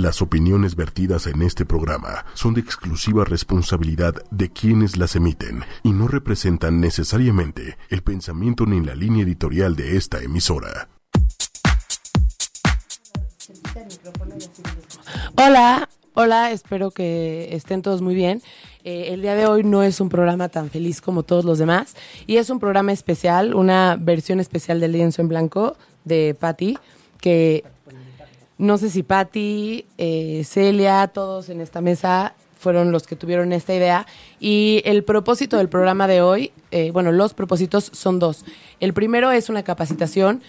Las opiniones vertidas en este programa son de exclusiva responsabilidad de quienes las emiten y no representan necesariamente el pensamiento ni la línea editorial de esta emisora. Hola, hola, espero que estén todos muy bien. Eh, el día de hoy no es un programa tan feliz como todos los demás y es un programa especial, una versión especial del lienzo en blanco de Patty, que no sé si Patti, eh, Celia, todos en esta mesa fueron los que tuvieron esta idea. Y el propósito del programa de hoy, eh, bueno, los propósitos son dos. El primero es una capacitación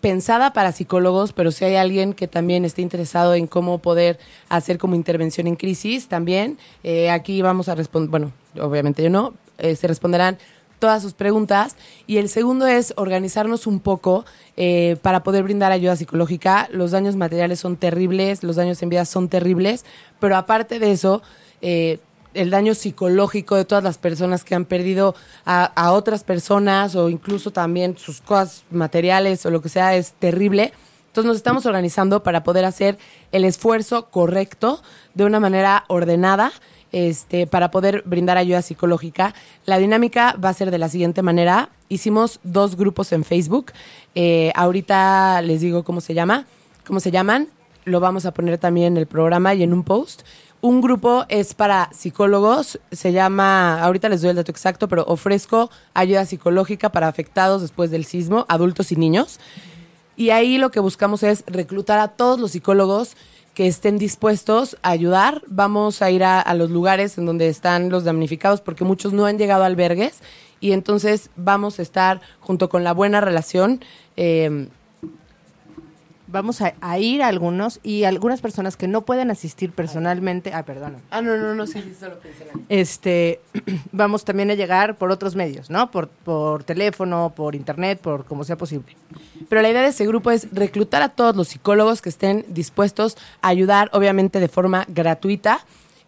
pensada para psicólogos, pero si hay alguien que también esté interesado en cómo poder hacer como intervención en crisis, también eh, aquí vamos a responder, bueno, obviamente yo no, se responderán todas sus preguntas. Y el segundo es organizarnos un poco eh, para poder brindar ayuda psicológica. Los daños materiales son terribles, los daños en vida son terribles, pero aparte de eso, eh, el daño psicológico de todas las personas que han perdido a, a, otras personas o incluso también sus cosas materiales o lo que sea es terrible. Entonces nos estamos organizando para poder hacer el esfuerzo correcto de una manera ordenada este, para poder brindar ayuda psicológica. La dinámica va a ser de la siguiente manera. Hicimos dos grupos en Facebook. Eh, ahorita les digo cómo se llama, cómo se llaman. Lo vamos a poner también en el programa y en un post. Un grupo es para psicólogos, se llama, ahorita les doy el dato exacto, pero ofrezco ayuda psicológica para afectados después del sismo, adultos y niños. Y ahí lo que buscamos es reclutar a todos los psicólogos que estén dispuestos a ayudar. Vamos a ir a, los lugares en donde están los damnificados porque muchos no han llegado a albergues y entonces vamos a estar junto con la buena relación. Eh, vamos a, ir a algunos y algunas personas que no pueden asistir personalmente. Ah, perdón. Ah, no, no, no, sí, sí, solo pensé. Este, vamos también a llegar por otros medios, ¿no? Por, por teléfono, por internet, por como sea posible. Pero la idea de ese grupo es reclutar a todos los psicólogos que estén dispuestos a ayudar, obviamente de forma gratuita.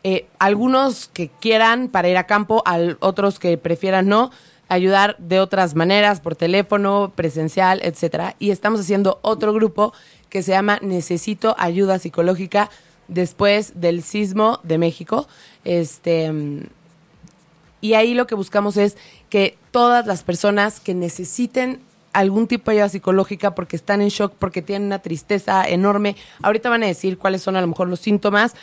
Eh, algunos que quieran para ir a campo, al, otros que prefieran no ayudar de otras maneras, por teléfono, presencial, etcétera. Y estamos haciendo otro grupo que se llama Necesito ayuda psicológica después del sismo de México. Este y ahí lo que buscamos es que todas las personas que necesiten algún tipo de ayuda psicológica porque están en shock, porque tienen una tristeza enorme, ahorita van a decir cuáles son a lo mejor los síntomas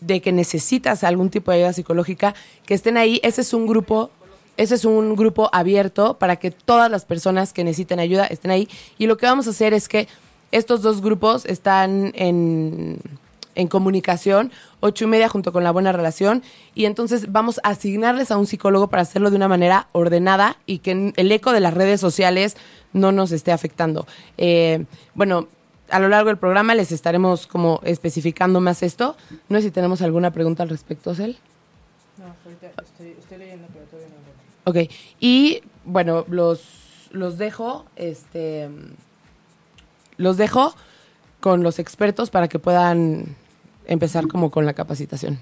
de que necesitas algún tipo de ayuda psicológica, que estén ahí. Ese es un grupo ese es un grupo abierto para que todas las personas que necesiten ayuda estén ahí. Y lo que vamos a hacer es que estos dos grupos están en, en comunicación, ocho y media junto con la buena relación, y entonces vamos a asignarles a un psicólogo para hacerlo de una manera ordenada y que el eco de las redes sociales no nos esté afectando. Eh, bueno, a lo largo del programa les estaremos como especificando más esto. No sé si tenemos alguna pregunta al respecto, Cel. No, estoy. Ok, y bueno, los, los dejo, este, los dejo con los expertos para que puedan empezar como con la capacitación.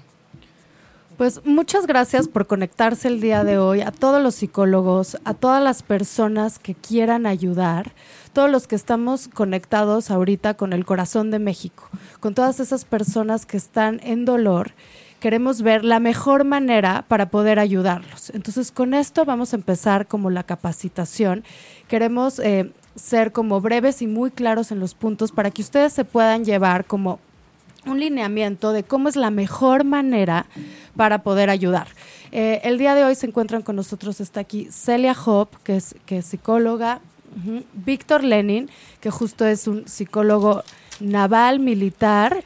Pues muchas gracias por conectarse el día de hoy a todos los psicólogos, a todas las personas que quieran ayudar, todos los que estamos conectados ahorita con el corazón de México, con todas esas personas que están en dolor queremos ver la mejor manera para poder ayudarlos. Entonces, con esto vamos a empezar como la capacitación. Queremos eh, ser como breves y muy claros en los puntos para que ustedes se puedan llevar como un lineamiento de cómo es la mejor manera para poder ayudar. Eh, el día de hoy se encuentran con nosotros, está aquí Celia Hop, que es, que es psicóloga, Víctor Lenin, que justo es un psicólogo naval, militar,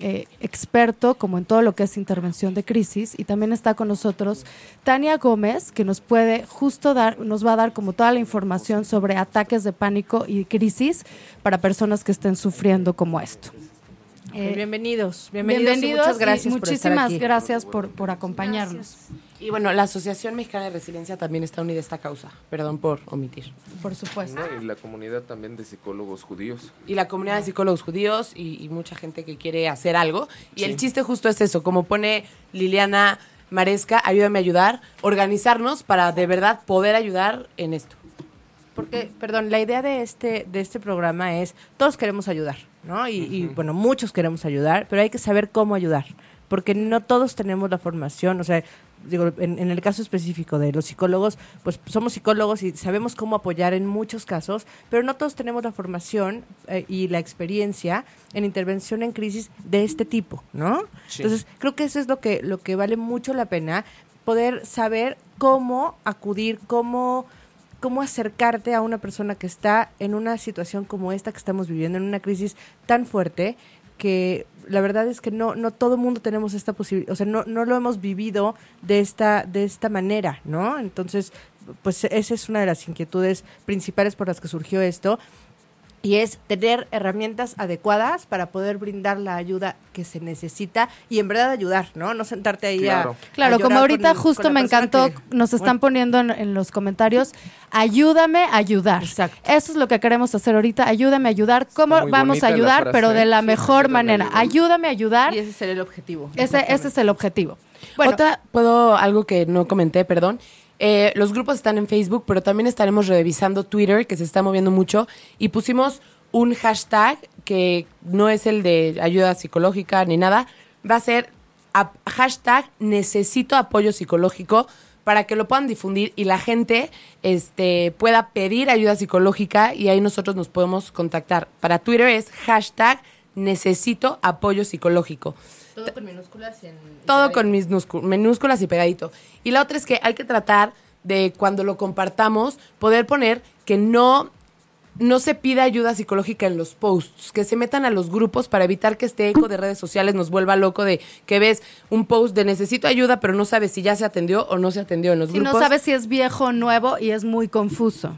eh, experto como en todo lo que es intervención de crisis. Y también está con nosotros Tania Gómez, que nos puede justo dar, nos va a dar como toda la información sobre ataques de pánico y crisis para personas que estén sufriendo como esto. Eh, bienvenidos, bienvenidos, muchas gracias. muchísimas gracias por, por acompañarnos. Y bueno, la Asociación Mexicana de Resiliencia también está unida a esta causa. Perdón por omitir. Por supuesto. y la comunidad también de psicólogos judíos. Y la comunidad de psicólogos judíos y, mucha gente que quiere hacer algo. Y el chiste justo es eso, como pone Liliana Maresca, ayúdame a ayudar, organizarnos para de verdad poder ayudar en esto. Porque, perdón, la idea de este, de este programa es, todos queremos ayudar, ¿no? Y, y, bueno, muchos queremos ayudar, pero hay que saber cómo ayudar, porque no todos tenemos la formación, o sea, digo, en, en el caso específico de los psicólogos, pues somos psicólogos y sabemos cómo apoyar en muchos casos, pero no todos tenemos la formación eh, y la experiencia en intervención en crisis de este tipo, ¿no? Sí. Entonces, creo que eso es lo que, lo que vale mucho la pena, poder saber cómo acudir, cómo cómo acercarte a una persona que está en una situación como esta que estamos viviendo, en una crisis tan fuerte que la verdad es que no no todo mundo tenemos esta posibilidad, o sea, no no lo hemos vivido de esta de esta manera, ¿no? Entonces, pues esa es una de las inquietudes principales por las que surgió esto y es tener herramientas adecuadas para poder brindar la ayuda que se necesita y en verdad ayudar, ¿no? No sentarte ahí Claro. a Claro, a como ahorita con- justo con me encantó, que- nos están Bueno. poniendo en, en los comentarios, ayúdame a ayudar. Exacto. Eso es lo que queremos hacer ahorita, ayúdame a ayudar. ¿Cómo vamos a ayudar? frase, Pero de la sí, mejor manera. Ayúdame a ayudar. Y ese será el objetivo. Ese, ese es el objetivo. Bueno, Otra, puedo, algo que no comenté, perdón. Eh, los grupos están en Facebook, pero también estaremos revisando Twitter, que se está moviendo mucho, y pusimos un hashtag que no es el de ayuda psicológica ni nada, va a ser ap- hashtag necesito apoyo psicológico para que lo puedan difundir y la gente este, pueda pedir ayuda psicológica y ahí nosotros nos podemos contactar. Para Twitter es hashtag necesito apoyo psicológico. Todo con minúsculas y en... Todo con minúscu- minúsculas y pegadito. Y la otra es que hay que tratar de cuando lo compartamos, poder poner que no, no se pida ayuda psicológica en los posts, que se metan a los grupos para evitar que este eco de redes sociales nos vuelva loco de que ves un post de necesito ayuda, pero no sabes si ya se atendió o no se atendió en los si grupos. no sabes si es viejo o nuevo y es muy confuso.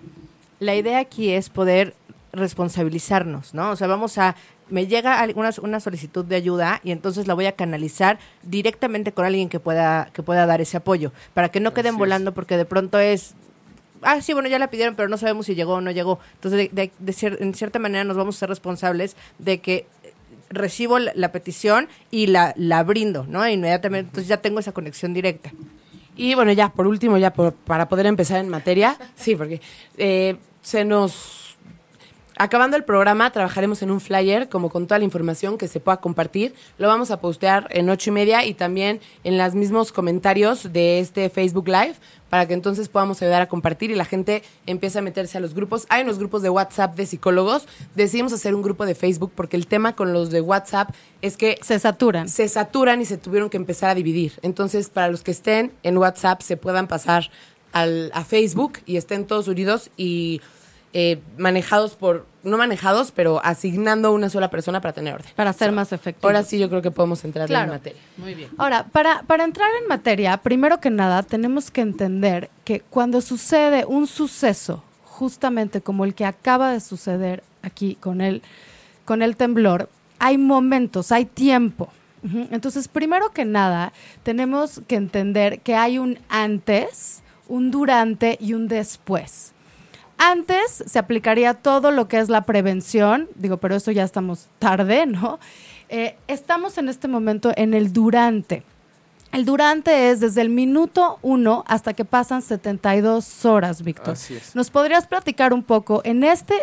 La idea aquí es poder responsabilizarnos, ¿no? O sea, vamos a me llega alguna una solicitud de ayuda y entonces la voy a canalizar directamente con alguien que pueda que pueda dar ese apoyo para que no queden Así es. volando porque de pronto es ah sí bueno ya la pidieron pero no sabemos si llegó o no llegó entonces de, de- de cier- en cierta manera nos vamos a ser responsables de que recibo la, la petición y la, la brindo no inmediatamente entonces ya tengo esa conexión directa. Y bueno, ya por último, ya por- para poder empezar en materia, sí, porque eh, se nos... Acabando el programa, trabajaremos en un flyer, como con toda la información que se pueda compartir. Lo vamos a postear en ocho y media y también en los mismos comentarios de este Facebook Live, para que entonces podamos ayudar a compartir y la gente empiece a meterse a los grupos. Hay unos grupos de WhatsApp de psicólogos. Decidimos hacer un grupo de Facebook porque el tema con los de WhatsApp es que Se saturan. se saturan y se tuvieron que empezar a dividir. Entonces, para los que estén en WhatsApp, se puedan pasar al, a Facebook y estén todos unidos y eh, manejados por, no manejados, pero asignando una sola persona para tener orden. Para ser So, más efectivos. Ahora sí yo creo que podemos entrar Claro. en materia. Muy bien. Ahora, para, para entrar en materia, primero que nada, tenemos que entender que cuando sucede un suceso, justamente como el que acaba de suceder aquí con el, con el temblor, hay momentos, hay tiempo. Entonces, primero que nada, tenemos que entender que hay un antes, un durante y un después. Antes se aplicaría todo lo que es la prevención, digo, pero eso ya estamos tarde, ¿no? Eh, estamos en este momento en el durante. El durante es desde el minuto uno hasta que pasan 72 horas, Víctor. Así es. ¿Nos podrías platicar un poco en este,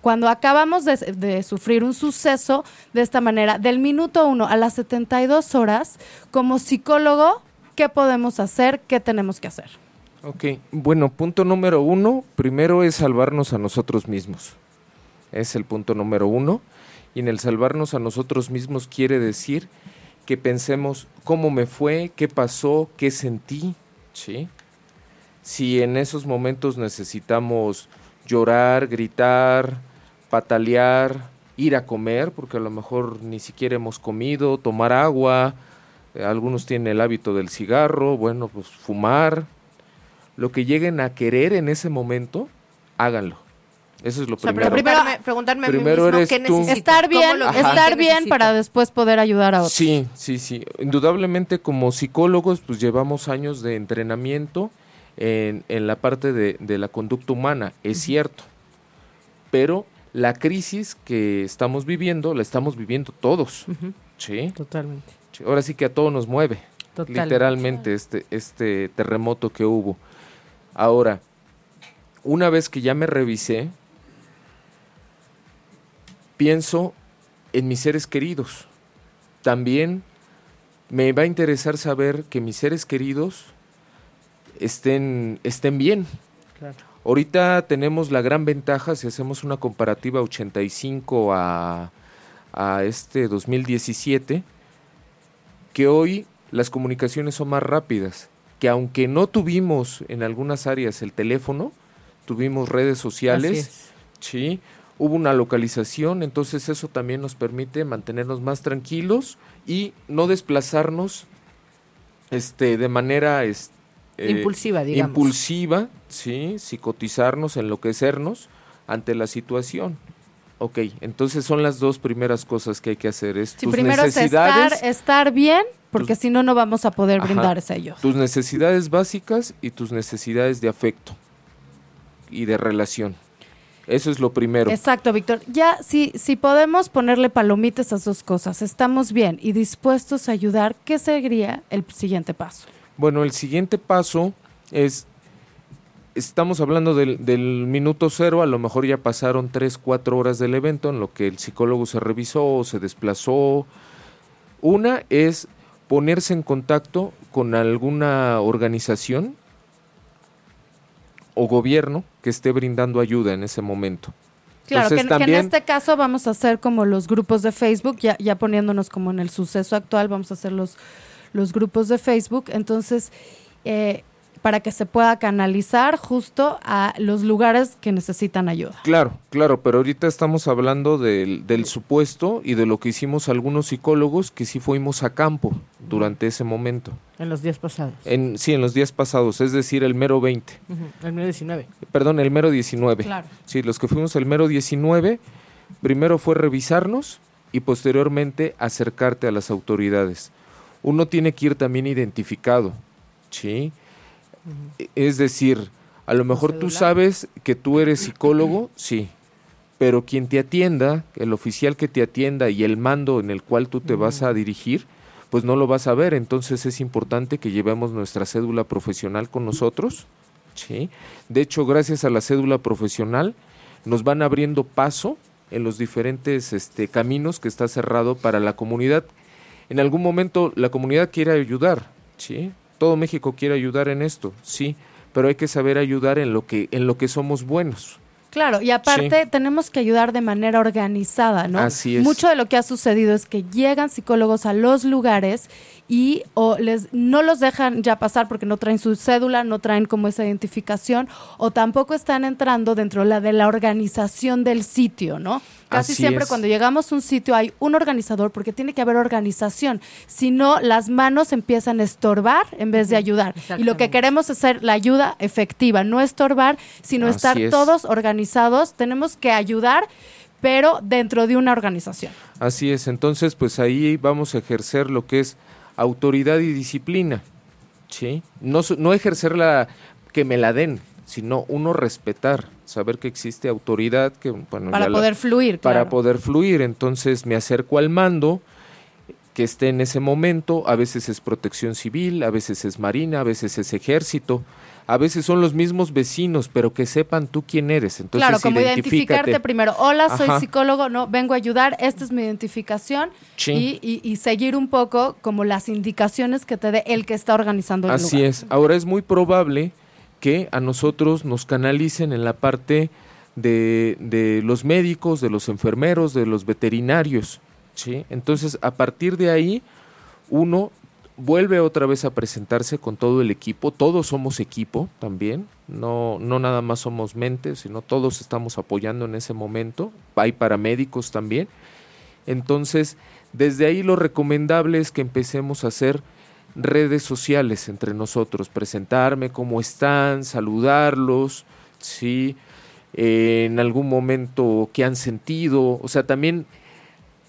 cuando acabamos de, de sufrir un suceso de esta manera, del minuto uno a las 72 horas, como psicólogo, ¿qué podemos hacer? ¿Qué tenemos que hacer? Ok, bueno, punto número uno, primero es salvarnos a nosotros mismos. Es el punto número uno. Y en el salvarnos a nosotros mismos quiere decir que pensemos cómo me fue, qué pasó, qué sentí, ¿sí? Si en esos momentos necesitamos llorar, gritar, patalear, ir a comer, porque a lo mejor ni siquiera hemos comido, tomar agua, eh, algunos tienen el hábito del cigarro, bueno, pues fumar, lo que lleguen a querer en ese momento, háganlo. Eso es lo o sea, primero. preguntarme, preguntarme a mí primero mismo eres qué tú. necesito Estar bien, estar bien necesito. para después poder ayudar a otros. Sí, sí, sí. Indudablemente como psicólogos pues llevamos años de entrenamiento en, en la parte de, de la conducta humana, es cierto. Pero la crisis que estamos viviendo la estamos viviendo todos. ¿sí? Totalmente. Ahora sí que a todos nos mueve. Totalmente. literalmente este, este terremoto que hubo. Ahora, una vez que ya me revisé, pienso en mis seres queridos. También me va a interesar saber que mis seres queridos estén, estén bien. Ahorita tenemos la gran ventaja, si hacemos una comparativa 85 a, a este 2017, que hoy las comunicaciones son más rápidas, que aunque no tuvimos en algunas áreas el teléfono, tuvimos redes sociales, sí, hubo una localización, entonces eso también nos permite mantenernos más tranquilos y no desplazarnos este de manera este, impulsiva, digamos. Impulsiva, sí, psicotizarnos, enloquecernos ante la situación. Ok, entonces son las dos primeras cosas que hay que hacer. Es tus primero necesidades, es estar, estar bien, porque si no, no vamos a poder brindarse a ellos. Tus necesidades básicas y tus necesidades de afecto y de relación. Eso es lo primero. Exacto, Víctor. Ya, si, si podemos ponerle palomitas a esas dos cosas, estamos bien y dispuestos a ayudar, ¿qué sería el siguiente paso? Bueno, el siguiente paso es, estamos hablando del, del, minuto cero, a lo mejor ya pasaron tres, cuatro horas del evento en lo que el psicólogo se revisó, se desplazó. Una es ponerse en contacto con alguna organización o gobierno que esté brindando ayuda en ese momento. Claro, Entonces, que, también, que, en este caso vamos a hacer como los grupos de Facebook, ya, ya poniéndonos como en el suceso actual, vamos a hacer los, los grupos de Facebook. Entonces, eh, para que se pueda canalizar justo a los lugares que necesitan ayuda. Claro, claro, pero ahorita estamos hablando del, del, supuesto y de lo que hicimos algunos psicólogos que sí fuimos a campo durante ese momento. En los días pasados. En, sí, en los días pasados, es decir, el mero 20. Uh -huh. El mero 19. Perdón, el mero 19. Claro. Sí, los que fuimos el mero 19, primero fue revisarnos y posteriormente acercarte a las autoridades. Uno tiene que ir también identificado, ¿sí? Es decir, a lo mejor tú sabes que tú eres psicólogo, sí, pero quien te atienda, el oficial que te atienda y el mando en el cual tú te vas a dirigir, pues no lo vas a ver. Entonces es importante que llevemos nuestra cédula profesional con nosotros. ¿sí? De hecho, gracias a la cédula profesional, nos van abriendo paso en los diferentes este, caminos que está cerrado para la comunidad. En algún momento la comunidad quiere ayudar, ¿sí? Todo México quiere ayudar en esto, sí, pero hay que saber ayudar en lo que, en lo que somos buenos. Claro, y aparte sí. tenemos que ayudar de manera organizada, ¿no? Así es. Mucho de lo que ha sucedido es que llegan psicólogos a los lugares y o les no los dejan ya pasar porque no traen su cédula, no traen como esa identificación o tampoco están entrando dentro de la, de la organización del sitio, ¿no? Casi Así siempre es. cuando llegamos a un sitio hay un organizador porque tiene que haber organización, si no las manos empiezan a estorbar en vez de ayudar. Y lo que queremos es hacer la ayuda efectiva, no estorbar, sino Así estar es. todos organizados, tenemos que ayudar pero dentro de una organización. Así es, entonces pues ahí vamos a ejercer lo que es autoridad y disciplina, ¿sí? No, no ejercer la que me la den, sino uno respetar, saber que existe autoridad, que bueno, Para la- poder fluir, para claro. poder fluir. Entonces me acerco al mando que esté en ese momento, a veces es protección civil, a veces es marina, a veces es ejército, a veces son los mismos vecinos, pero que sepan tú quién eres. Entonces claro, como identificarte primero. Hola, soy Ajá. psicólogo, no, vengo a ayudar, esta es mi identificación Sí. y, y- y seguir un poco como las indicaciones que te dé el que está organizando el Así lugar. es. Ahora es muy probable que a nosotros nos canalicen en la parte de, de los médicos, de los enfermeros, de los veterinarios. ¿sí? Entonces, a partir de ahí, uno vuelve otra vez a presentarse con todo el equipo. Todos somos equipo también. No, no nada más somos mentes, sino todos estamos apoyando en ese momento. Hay paramédicos también. Entonces, desde ahí lo recomendable es que empecemos a hacer redes sociales entre nosotros, presentarme cómo están, saludarlos, sí, Eh, en algún momento qué han sentido, o sea, también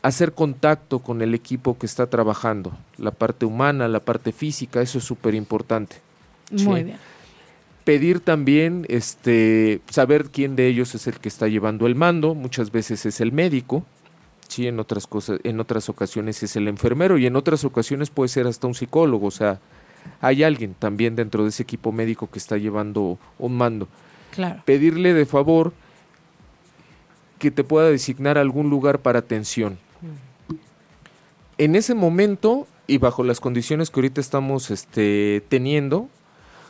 hacer contacto con el equipo que está trabajando, la parte humana, la parte física, eso es súper importante. Muy Sí. bien. Pedir también, este, saber quién de ellos es el que está llevando el mando, muchas veces es el médico, sí, en otras cosas, en otras ocasiones es el enfermero y en otras ocasiones puede ser hasta un psicólogo, o sea, hay alguien también dentro de ese equipo médico que está llevando un mando. Claro. pedirle de favor que te pueda designar algún lugar para atención. En ese momento y bajo las condiciones que ahorita estamos este, teniendo,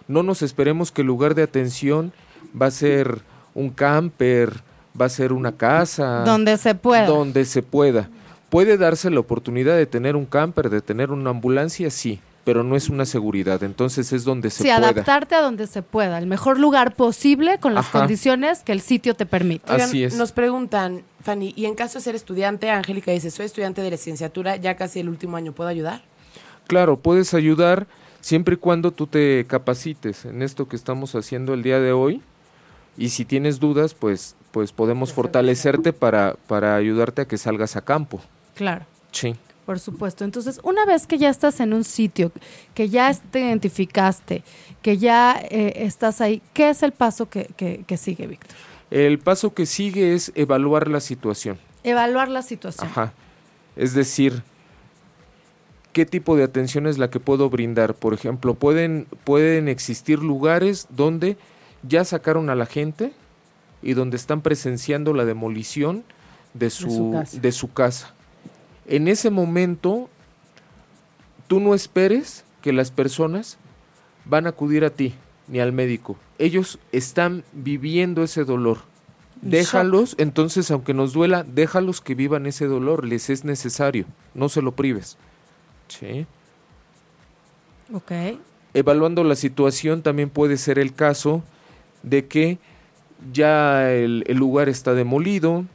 no nos esperemos que el lugar de atención va a ser un camper, va a ser una casa. Donde se pueda. Donde se pueda. Puede darse la oportunidad de tener un camper, de tener una ambulancia, sí, pero no es una seguridad. Entonces es donde se sí, pueda. adaptarte a donde se pueda, el mejor lugar posible con las Ajá. condiciones que el sitio te permite. Oigan, Así es. Nos preguntan, Fanny, y en caso de ser estudiante, Angélica dice, soy estudiante de licenciatura, ya casi el último año, ¿puedo ayudar? Claro, puedes ayudar siempre y cuando tú te capacites en esto que estamos haciendo el día de hoy. Y si tienes dudas, pues, pues podemos fortalecerte para, para ayudarte a que salgas a campo. Claro. Sí. Por supuesto. Entonces, una vez que ya estás en un sitio, que ya te identificaste, que ya eh, estás ahí, ¿qué es el paso que, que- que sigue, Víctor? El paso que sigue es evaluar la situación. Evaluar la situación. Ajá. Es decir, ¿qué tipo de atención es la que puedo brindar? Por ejemplo, pueden, pueden existir lugares donde ya sacaron a la gente y donde están presenciando la demolición de su, su casa. de su casa. En ese momento, tú no esperes que las personas van a acudir a ti ni al médico. Ellos están viviendo ese dolor. Déjalos, entonces, aunque nos duela, déjalos que vivan ese dolor, les es necesario, no se lo prives. Sí. Ok. Evaluando la situación, también puede ser el caso de que ya el, el lugar está demolido,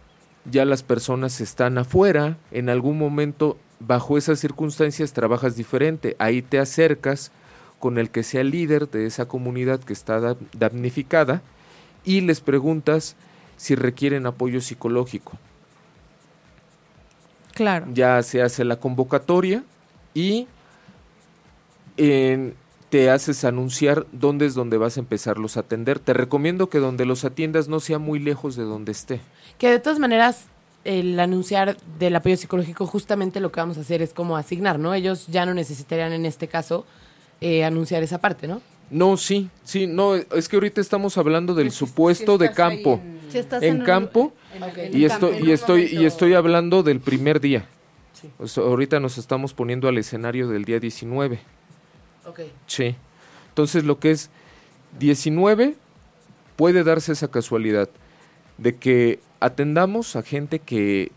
ya las personas están afuera, en algún momento, bajo esas circunstancias, trabajas diferente, ahí te acercas con el que sea el líder de esa comunidad que está da- damnificada y les preguntas si requieren apoyo psicológico. Claro. Ya se hace la convocatoria y en- te haces anunciar dónde es donde vas a empezarlos a atender. Te recomiendo que donde los atiendas no sea muy lejos de donde esté. Que de todas maneras, el anunciar del apoyo psicológico, justamente lo que vamos a hacer es como asignar, ¿no? Ellos ya no necesitarían en este caso eh, anunciar esa parte, ¿no? No, sí, sí, no, es que ahorita estamos hablando del supuesto de campo. Si estás En un- campo en y estoy campo. y estoy y estoy hablando del primer día. Sí. O sea, ahorita nos estamos poniendo al escenario del día 19. Ok. Sí. Entonces lo que es 19 puede darse esa casualidad de que atendamos a gente que,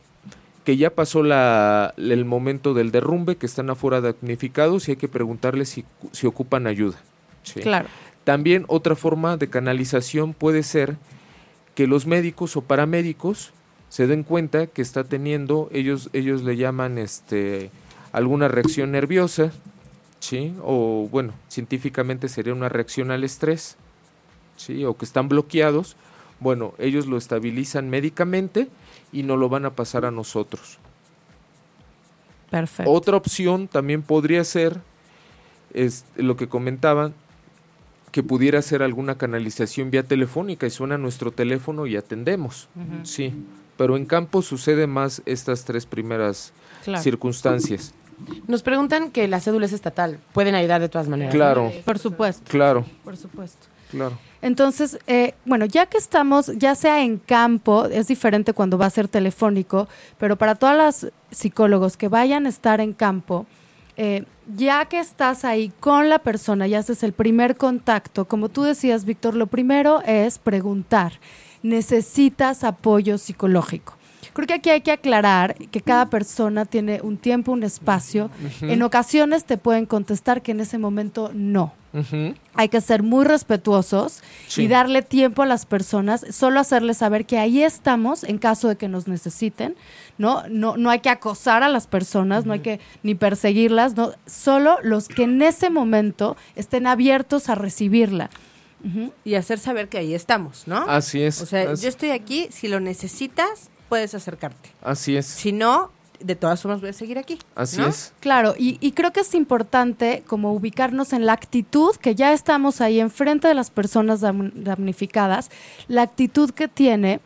que ya pasó la, el momento del derrumbe, que están afuera damnificados y hay que preguntarles si, si ocupan ayuda. Sí. Claro. También otra forma de canalización puede ser que los médicos o paramédicos se den cuenta que está teniendo, ellos, ellos le llaman este alguna reacción nerviosa, ¿sí? O bueno, científicamente sería una reacción al estrés, ¿sí? O que están bloqueados. Bueno, ellos lo estabilizan médicamente y no lo van a pasar a nosotros. Perfecto. Otra opción también podría ser es lo que comentaban que pudiera ser alguna canalización vía telefónica y suena nuestro teléfono y atendemos. Sí, pero en campo sucede más estas tres primeras Claro. circunstancias. Nos preguntan que la cédula es estatal. Pueden ayudar de todas maneras. ¿no? Claro, Por supuesto. claro, Por supuesto. Claro. Entonces, eh, bueno, ya que estamos, ya sea en campo, es diferente cuando va a ser telefónico, pero para todas las psicólogos que vayan a estar en campo, eh, ya que estás ahí con la persona y haces el primer contacto, como tú decías, Víctor, lo primero es preguntar, ¿necesitas apoyo psicológico? Creo que aquí hay que aclarar que cada persona tiene un tiempo, un espacio. En ocasiones te pueden contestar que en ese momento no hay que ser muy respetuosos Sí. y darle tiempo a las personas, solo hacerles saber que ahí estamos en caso de que nos necesiten, ¿no? No, no hay que acosar a las personas, no hay que ni perseguirlas, no, solo los que en ese momento estén abiertos a recibirla. Y hacer saber que ahí estamos, ¿no? Así es. o sea, así, yo estoy aquí, si lo necesitas, puedes acercarte. así es. Si no, de todas formas voy a seguir aquí. Así ¿no? es. Claro, y, y creo que es importante como ubicarnos en la actitud, que ya estamos ahí enfrente de las personas dam- damnificadas, la actitud que tiene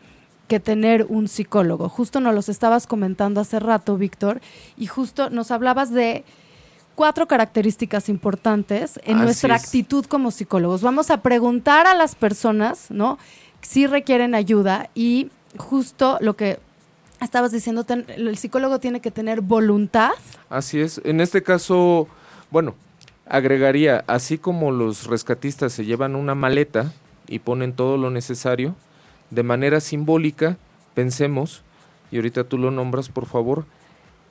que tener un psicólogo. Justo nos los estabas comentando hace rato, Víctor, y justo nos hablabas de cuatro características importantes en Así nuestra es. actitud como psicólogos. Vamos a preguntar a las personas, ¿no? Si requieren ayuda y justo lo que estabas diciendo, el psicólogo tiene que tener voluntad. Así es. En este caso, bueno, agregaría, así como los rescatistas se llevan una maleta y ponen todo lo necesario, de manera simbólica, pensemos, y ahorita tú lo nombras, por favor,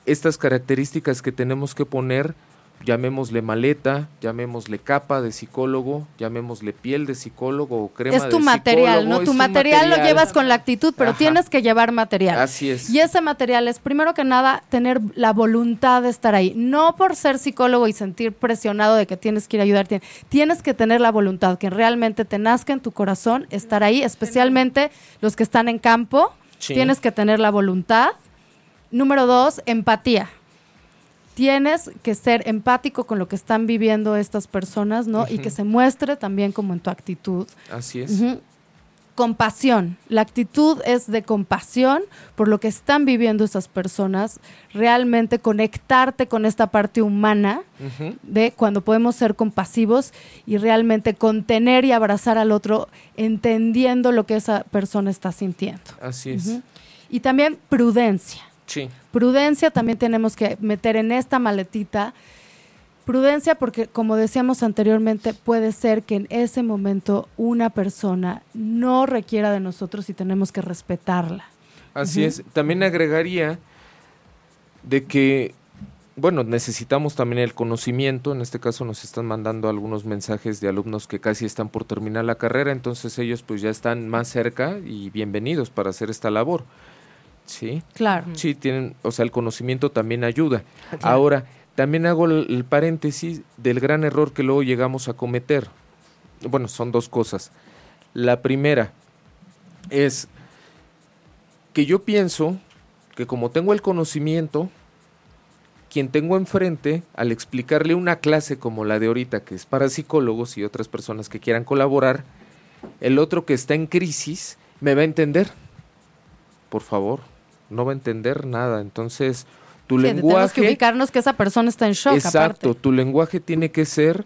estas características que tenemos que poner, llamémosle maleta, llamémosle capa de psicólogo, llamémosle piel de psicólogo o crema es tu material, ¿no? Tu material, lo llevas con la actitud, pero Ajá. tienes que llevar material. Así es. Y ese material es, primero que nada, tener la voluntad de estar ahí. No por ser psicólogo y sentir presionado de que tienes que ir a ayudar. tien- Tienes que tener la voluntad, que realmente te nazca en tu corazón estar ahí, especialmente los que están en campo. Sí. Tienes que tener la voluntad. Número dos, empatía. Tienes que ser empático con lo que están viviendo estas personas, ¿no? Y que se muestre también como en tu actitud. Así es. Compasión. La actitud es de compasión por lo que están viviendo estas personas. Realmente conectarte con esta parte humana de cuando podemos ser compasivos y realmente contener y abrazar al otro entendiendo lo que esa persona está sintiendo. Así es. Y también prudencia. Sí. Prudencia también tenemos que meter en esta maletita. Prudencia porque, como decíamos anteriormente, puede ser que en ese momento una persona no requiera de nosotros y tenemos que respetarla. Así es. También agregaría de que, bueno, necesitamos también el conocimiento. En este caso nos están mandando algunos mensajes de alumnos que casi están por terminar la carrera, entonces ellos pues ya están más cerca y bienvenidos para hacer esta labor. Sí. Claro. Sí, tienen, o sea, el conocimiento también ayuda. Ahora, también hago el, el paréntesis del gran error que luego llegamos a cometer. Bueno, son dos cosas. La primera es que yo pienso que como tengo el conocimiento, quien tengo enfrente, al explicarle una clase como la de ahorita, que es para psicólogos y otras personas que quieran colaborar, el otro que está en crisis me va a entender. Por favor, no va a entender nada. Entonces, tu Sí, tenemos que lenguaje... ubicarnos que esa persona está en shock. Exacto, aparte. tu lenguaje tiene que ser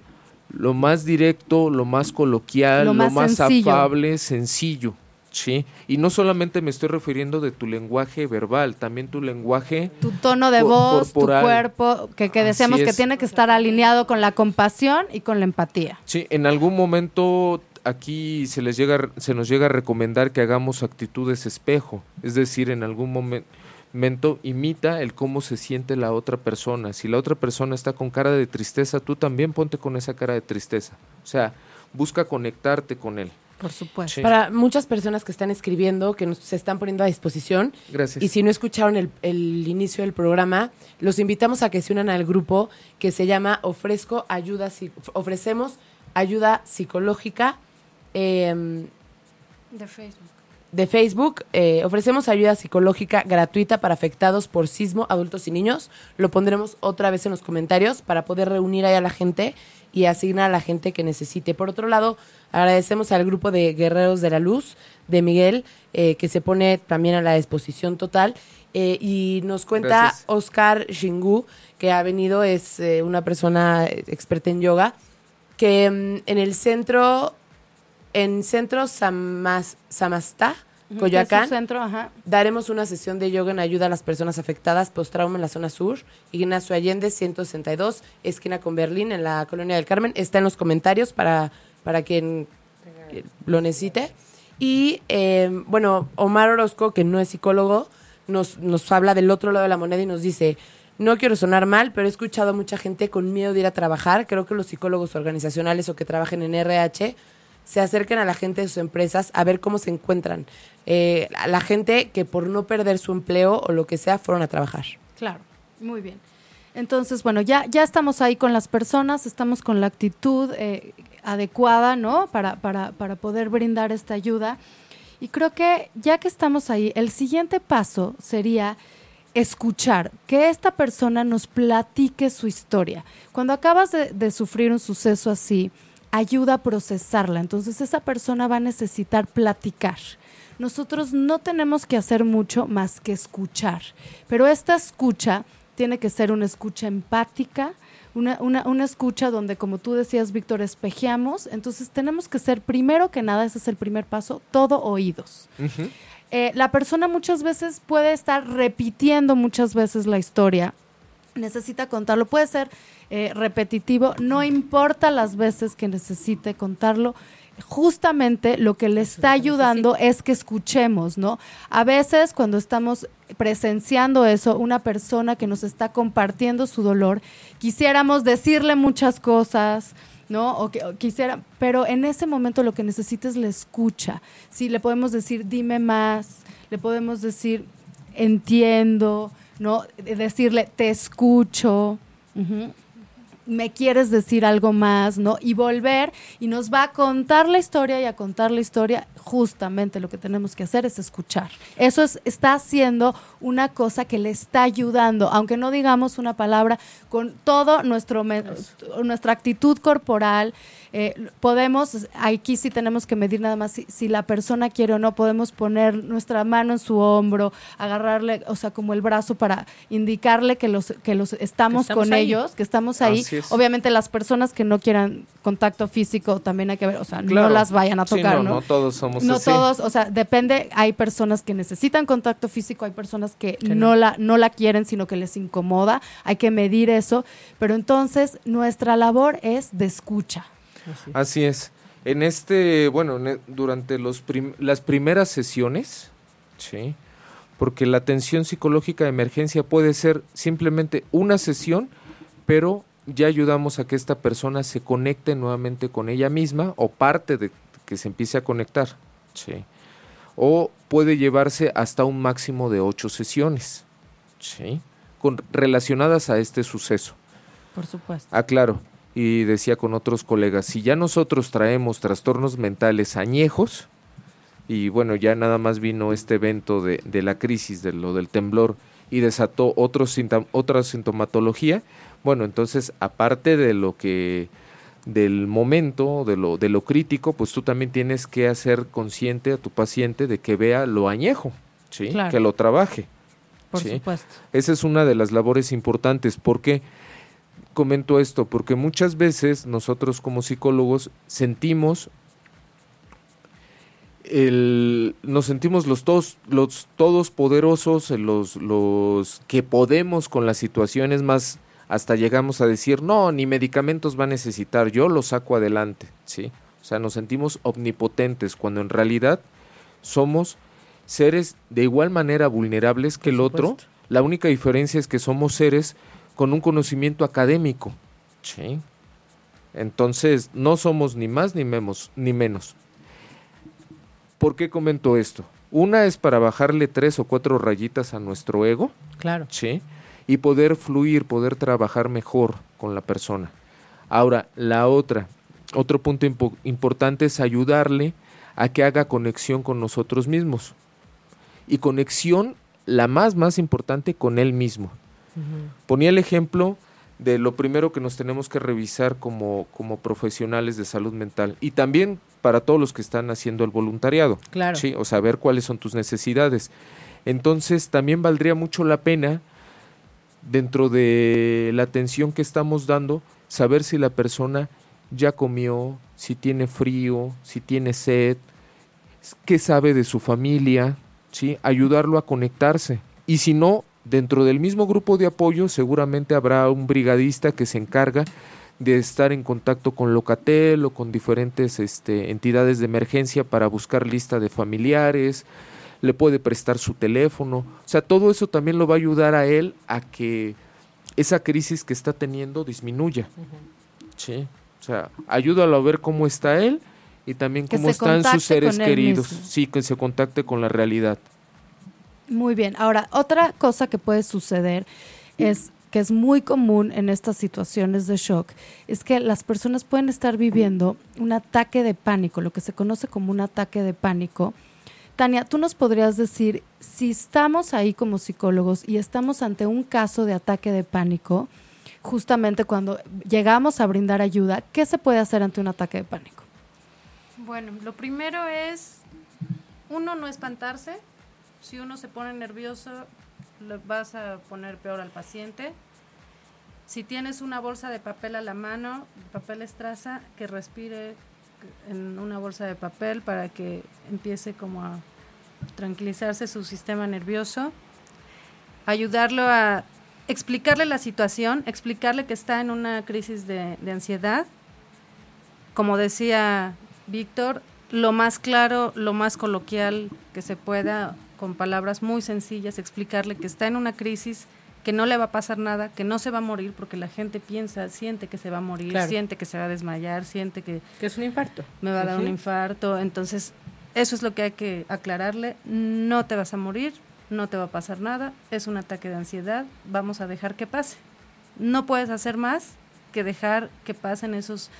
lo más directo, lo más coloquial, Lo lo más más, sencillo. afable, sencillo, ¿sí? Y no solamente me estoy refiriendo de tu lenguaje verbal, también tu lenguaje Tu tono de voz, corporal. tu cuerpo, que, que decíamos que tiene que estar alineado con la compasión y con la empatía. Sí, en algún momento aquí se les llega, se nos llega a recomendar que hagamos actitudes espejo, es decir, en algún momen- momento imita el cómo se siente la otra persona. Si la otra persona está con cara de tristeza, tú también ponte con esa cara de tristeza. O sea, busca conectarte con él. Por supuesto. Sí. Para muchas personas que están escribiendo, que nos se están poniendo a disposición, Gracias. y si no escucharon el, el inicio del programa, los invitamos a que se unan al grupo que se llama Ofrezco Ayuda, Ofrecemos Ayuda Psicológica em, De Facebook. de Facebook. eh, ofrecemos ayuda psicológica gratuita para afectados por sismo, adultos y niños. Lo pondremos otra vez en los comentarios para poder reunir ahí a la gente y asignar a la gente que necesite. Por otro lado, agradecemos al grupo de Guerreros de la Luz de Miguel, eh, que se pone también a la disposición total. Eh, y nos cuenta Gracias. Oscar Shingu, que ha venido, es eh, una persona experta en yoga, que mm, en el centro, en Centro Samas, Samastá, Coyoacán, centro, ajá. daremos una sesión de yoga en ayuda a las personas afectadas post-trauma en la zona sur, Ignacio Allende, 162, esquina con Berlín, en la Colonia del Carmen. Está en los comentarios para, para quien eh, lo necesite. Y, eh, bueno, Omar Orozco, que no es psicólogo, nos, nos habla del otro lado de la moneda y nos dice, no quiero sonar mal, pero he escuchado a mucha gente con miedo de ir a trabajar. Creo que los psicólogos organizacionales o que trabajen en RH se acerquen a la gente de sus empresas a ver cómo se encuentran. Eh, a la gente que por no perder su empleo o lo que sea fueron a trabajar. Claro, muy bien. Entonces, bueno, ya, ya estamos ahí con las personas, estamos con la actitud eh, adecuada, ¿no? Para, para, para poder brindar esta ayuda. Y creo que ya que estamos ahí, el siguiente paso sería escuchar, que esta persona nos platique su historia. Cuando acabas de sufrir un suceso así, ayuda a procesarla. Entonces esa persona va a necesitar platicar. Nosotros no tenemos que hacer mucho más que escuchar, pero esta escucha tiene que ser una escucha empática, una, una, una, escucha donde, como tú decías, Víctor, espejeamos. Entonces tenemos que ser, primero que nada, ese es el primer paso, todo oídos. eh, la persona muchas veces puede estar repitiendo muchas veces la historia, necesita contarlo, puede ser eh, repetitivo, no importa las veces que necesite contarlo, justamente lo que le está ayudando es que escuchemos, ¿no? A veces cuando estamos presenciando eso, una persona que nos está compartiendo su dolor, quisiéramos decirle muchas cosas, ¿no? O, que, quisiera, pero en ese momento lo que necesita es la escucha. Sí, le podemos decir, dime más, le podemos decir, entiendo, ¿no? Decirle, te escucho. Me quieres decir algo más, ¿no? Y volver y nos va a contar la historia y a contar la historia, justamente lo que tenemos que hacer es escuchar. Eso es, está haciendo una cosa que le está ayudando, aunque no digamos una palabra, con todo nuestro nuestra actitud corporal, eh, podemos, aquí sí tenemos que medir nada más si, si, la persona quiere o no, podemos poner nuestra mano en su hombro, agarrarle, o sea, como el brazo para indicarle que los, que los estamos, con ellos, que estamos ahí. Obviamente las personas que no quieran contacto físico también hay que ver, o sea, no las vayan a tocar, no, no, todos somos No todos, o sea, depende, hay personas que necesitan contacto físico, hay personas que, no. la no la quieren, sino que les incomoda, hay que medir eso, pero entonces nuestra labor es de escucha. Así es. En este, bueno, e, durante los las primeras sesiones, sí, porque la atención psicológica de emergencia puede ser simplemente una sesión, pero ya ayudamos a que esta persona se conecte nuevamente con ella misma o parte de que se empiece a conectar. Sí. O puede llevarse hasta un máximo de ocho sesiones, ¿sí? Con, relacionadas a este suceso. Por supuesto. Ah, claro. Y decía con otros colegas, si ya nosotros traemos trastornos mentales añejos, y bueno, ya nada más vino este evento de, de la crisis, de lo del temblor, y desató otros, otra sintomatología, bueno, entonces, aparte de lo que del momento, de lo, de lo crítico, pues tú también tienes que hacer consciente a tu paciente de que vea lo añejo, ¿sí? Que lo trabaje. Por supuesto. Esa es una de las labores importantes. ¿Por qué comento esto? Porque muchas veces nosotros como psicólogos sentimos el, nos sentimos los todos, los todos poderosos, los, los que podemos con las situaciones más hasta llegamos a decir, no, ni medicamentos va a necesitar, yo lo saco adelante, ¿sí? O sea, nos sentimos omnipotentes cuando en realidad somos seres de igual manera vulnerables que el otro. La única diferencia es que somos seres con un conocimiento académico, ¿sí? Entonces, no somos ni más ni menos, ni menos. ¿Por qué comento esto? Una es para bajarle tres o cuatro rayitas a nuestro ego. Claro. Sí y poder fluir, poder trabajar mejor con la persona. Ahora, la otra, otro punto importante es ayudarle a que haga conexión con nosotros mismos. Y conexión, la más, más importante, con él mismo. Ponía el ejemplo de lo primero que nos tenemos que revisar como, como profesionales de salud mental y también para todos los que están haciendo el voluntariado. Claro. ¿sí? O saber cuáles son tus necesidades. Entonces, también valdría mucho la pena dentro de la atención que estamos dando, saber si la persona ya comió, si tiene frío, si tiene sed, qué sabe de su familia, ¿sí? ayudarlo a conectarse. Y si no, dentro del mismo grupo de apoyo seguramente habrá un brigadista que se encarga de estar en contacto con Locatel o con diferentes este, entidades de emergencia para buscar lista de familiares, le puede prestar su teléfono, o sea, todo eso también lo va a ayudar a él a que esa crisis que está teniendo disminuya. Sí, o sea, ayúdalo a ver cómo está él y también cómo están sus seres queridos, sí, que se contacte con la realidad. Muy bien, ahora, otra cosa que puede suceder es que es muy común en estas situaciones de shock, es que las personas pueden estar viviendo un ataque de pánico, lo que se conoce como un ataque de pánico, Tania, tú nos podrías decir, si estamos ahí como psicólogos y estamos ante un caso de ataque de pánico, justamente cuando llegamos a brindar ayuda, ¿qué se puede hacer ante un ataque de pánico? Bueno, lo primero es, uno, no espantarse. Si uno se pone nervioso, le vas a poner peor al paciente. Si tienes una bolsa de papel a la mano, papel estraza, que respire en una bolsa de papel para que empiece como a tranquilizarse su sistema nervioso. Ayudarlo a explicarle la situación, explicarle que está en una crisis de, ansiedad. Como decía Víctor, lo más claro, lo más coloquial que se pueda, con palabras muy sencillas, explicarle que está en una crisis, que no le va a pasar nada, que no se va a morir, porque la gente piensa, siente que se va a morir, Claro. siente que se va a desmayar, siente que Que es un infarto. me va a dar un infarto. Entonces, eso es lo que hay que aclararle. No te vas a morir, no te va a pasar nada, es un ataque de ansiedad, vamos a dejar que pase. No puedes hacer más que dejar que pasen esos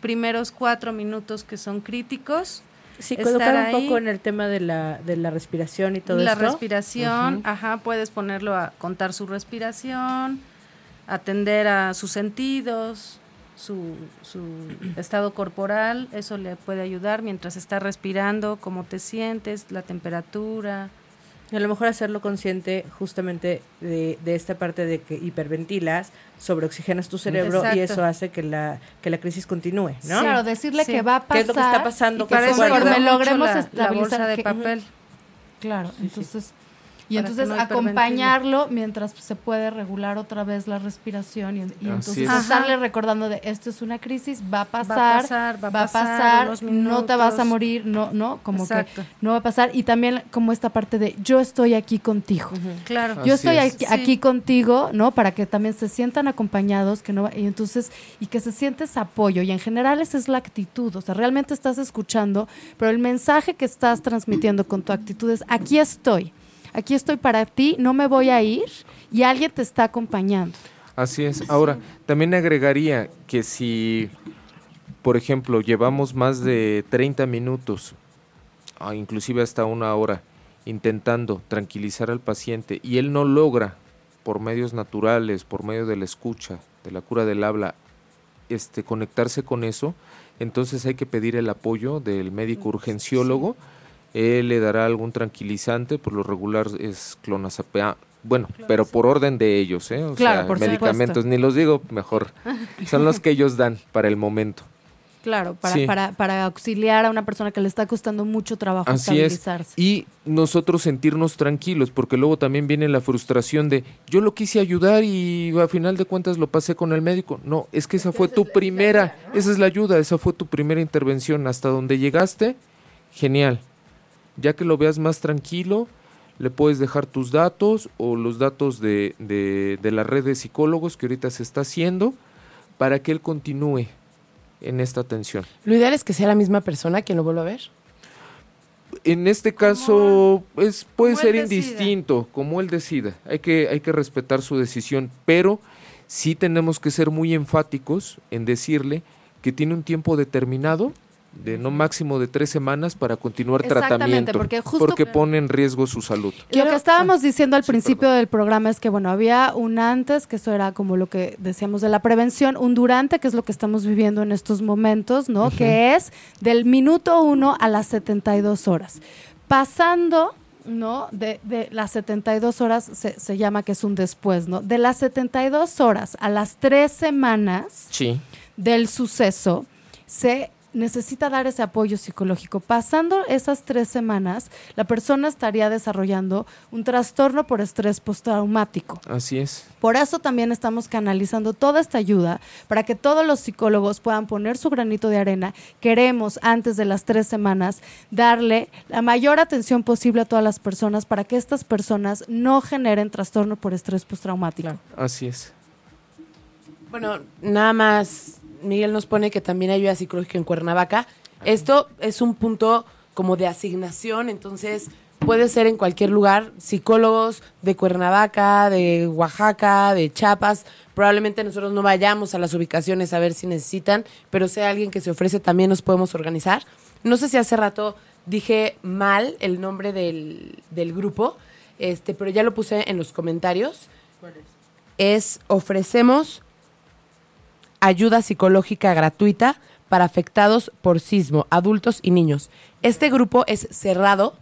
primeros cuatro minutos que son críticos. Sí, colocar un ahí. poco en el tema de la, de la respiración y todo la esto. respiración, Ujú. ajá, puedes ponerlo a contar su respiración, atender a sus sentidos, su, su estado corporal, eso le puede ayudar mientras está respirando, cómo te sientes, la temperatura. Y a lo mejor hacerlo consciente justamente de, de esta parte de que hiperventilas, sobreoxigenas tu cerebro y eso hace que la, que la crisis continúe, ¿no? Claro, decirle Sí. que va a pasar. ¿Qué es lo que está pasando y que logremos la- la, estabilizar bolsa de que- papel. Claro, entonces y entonces no acompañarlo mientras se puede regular otra vez la respiración y, y entonces es. estarle Ajá. recordando de esto es una crisis, va a pasar, Va a pasar, va a pasar, unos no te vas a morir, no, no, como Exacto. que no va a pasar y también como esta parte de yo estoy aquí contigo. Claro. Yo Así estoy es. aquí, Sí. aquí contigo, ¿no? Para que también se sientan acompañados, que no va- y entonces y que se siente ese apoyo y en general esa es la actitud, o sea, realmente estás escuchando, pero el mensaje que estás transmitiendo con tu actitud es aquí estoy. Aquí estoy para ti, no me voy a ir y alguien te está acompañando. Así es. Ahora, también agregaría que si, por ejemplo, llevamos más de 30 minutos, ah, inclusive hasta una hora, intentando tranquilizar al paciente y él no logra, por medios naturales, por medio de la escucha, de la cura del habla, este, conectarse con eso, entonces hay que pedir el apoyo del médico urgenciólogo. Él le dará algún tranquilizante, por lo regular es clonazepam, bueno, pero por orden de ellos, ¿eh? O Claro, sea, por medicamentos, ni los digo, mejor. Son los que ellos dan para el momento. Claro, para, Sí. para, para auxiliar a una persona que le está costando mucho trabajo Así es. estabilizarse. Y nosotros sentirnos tranquilos, porque luego también viene la frustración de yo lo quise ayudar y a final de cuentas lo pasé con el médico. No, es que esa fue tu primera, esa es la ayuda, esa fue tu primera intervención. Hasta donde llegaste, genial. Ya que lo veas más tranquilo, le puedes dejar tus datos o los datos de, de, de la red de psicólogos que ahorita se está haciendo para que él continúe en esta atención. Lo ideal es que sea la misma persona quien lo vuelva a ver. En este caso es puede ser decida. indistinto, como él decida. Hay que hay que respetar su decisión, pero sí tenemos que ser muy enfáticos en decirle que tiene un tiempo determinado de no máximo de tres semanas para continuar Exactamente, tratamiento, porque justo- porque pone en riesgo su salud. Lo que estábamos diciendo al Sí, principio del programa es que, bueno, había un antes, que eso era como lo que decíamos de la prevención, un durante, que es lo que estamos viviendo en estos momentos, ¿no? Que es del minuto uno a las 72 horas. Pasando, ¿no? De, de las 72 horas se, se llama que es un después, ¿no? De las 72 horas a las tres semanas Sí. del suceso, se necesita dar ese apoyo psicológico. Pasando esas tres semanas, la persona estaría desarrollando un trastorno por estrés postraumático. Así es. Por eso también estamos canalizando toda esta ayuda para que todos los psicólogos puedan poner su granito de arena. Queremos, antes de las tres semanas, darle la mayor atención posible a todas las personas para que estas personas no generen trastorno por estrés postraumático. Claro. Así es. Bueno, nada más, Miguel nos pone que también ayuda psicológica en Cuernavaca. Esto es un punto como de asignación, entonces puede ser en cualquier lugar, psicólogos de Cuernavaca, de Oaxaca, de Chiapas. Probablemente nosotros no vayamos a las ubicaciones a ver si necesitan, pero hay alguien que se ofrece, también nos podemos organizar. No sé si hace rato dije mal el nombre del, del grupo, este, pero ya lo puse en los comentarios. Es ofrecemos ayuda psicológica gratuita para afectados por sismo, adultos y niños. Este grupo es cerrado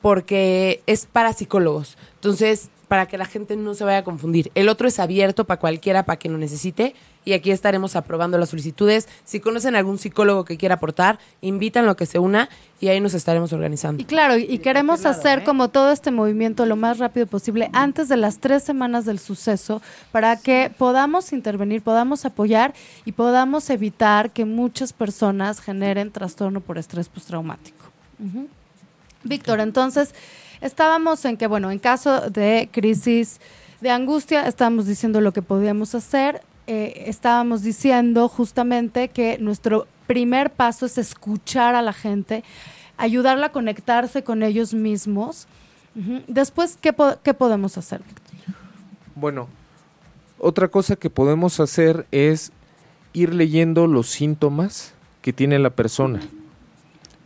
porque es para psicólogos. Entonces, para que la gente no se vaya a confundir. El otro es abierto para cualquiera, para quien lo necesite. Y aquí estaremos aprobando las solicitudes. Si conocen algún psicólogo que quiera aportar, invitan lo que se una y ahí nos estaremos organizando. Y claro, y, queremos hacer como todo este movimiento lo más rápido posible antes de las tres semanas del suceso para que podamos intervenir, podamos apoyar y podamos evitar que muchas personas generen trastorno por estrés postraumático. Ujú. Víctor, entonces estábamos en que, bueno, en caso de crisis de angustia, estábamos diciendo lo que podíamos hacer. Eh, estábamos diciendo justamente que nuestro primer paso es escuchar a la gente, ayudarla a conectarse con ellos mismos. Después, ¿qué, qué podemos hacer? Bueno, otra cosa que podemos hacer es ir leyendo los síntomas que tiene la persona.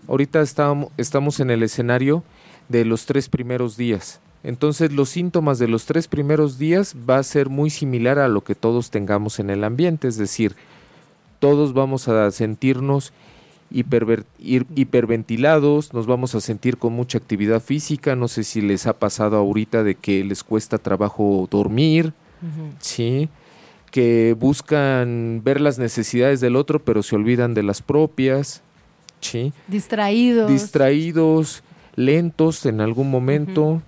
Ahorita estamos, estamos en el escenario de los tres primeros días. Entonces los síntomas de los tres primeros días va a ser muy similar a lo que todos tengamos en el ambiente, es decir, todos vamos a sentirnos hiperventilados, nos vamos a sentir con mucha actividad física, no sé si les ha pasado ahorita de que les cuesta trabajo dormir, ¿sí? que buscan ver las necesidades del otro pero se olvidan de las propias, ¿sí? Distraídos. distraídos, lentos en algún momento,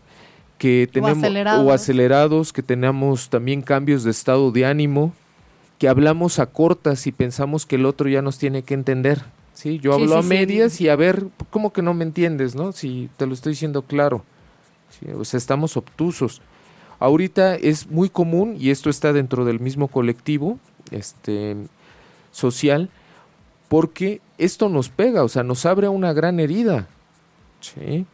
que tenemos acelerados. o acelerados, que tenemos también cambios de estado de ánimo, que hablamos a cortas y pensamos que el otro ya nos tiene que entender. Sí, yo hablo sí, a sí. medias y a ver, ¿cómo que no me entiendes, no? Si te lo estoy diciendo claro. O sea, estamos obtusos. Ahorita es muy común y esto está dentro del mismo colectivo, este social, porque esto nos pega, o sea, nos abre una gran herida. ¿sí?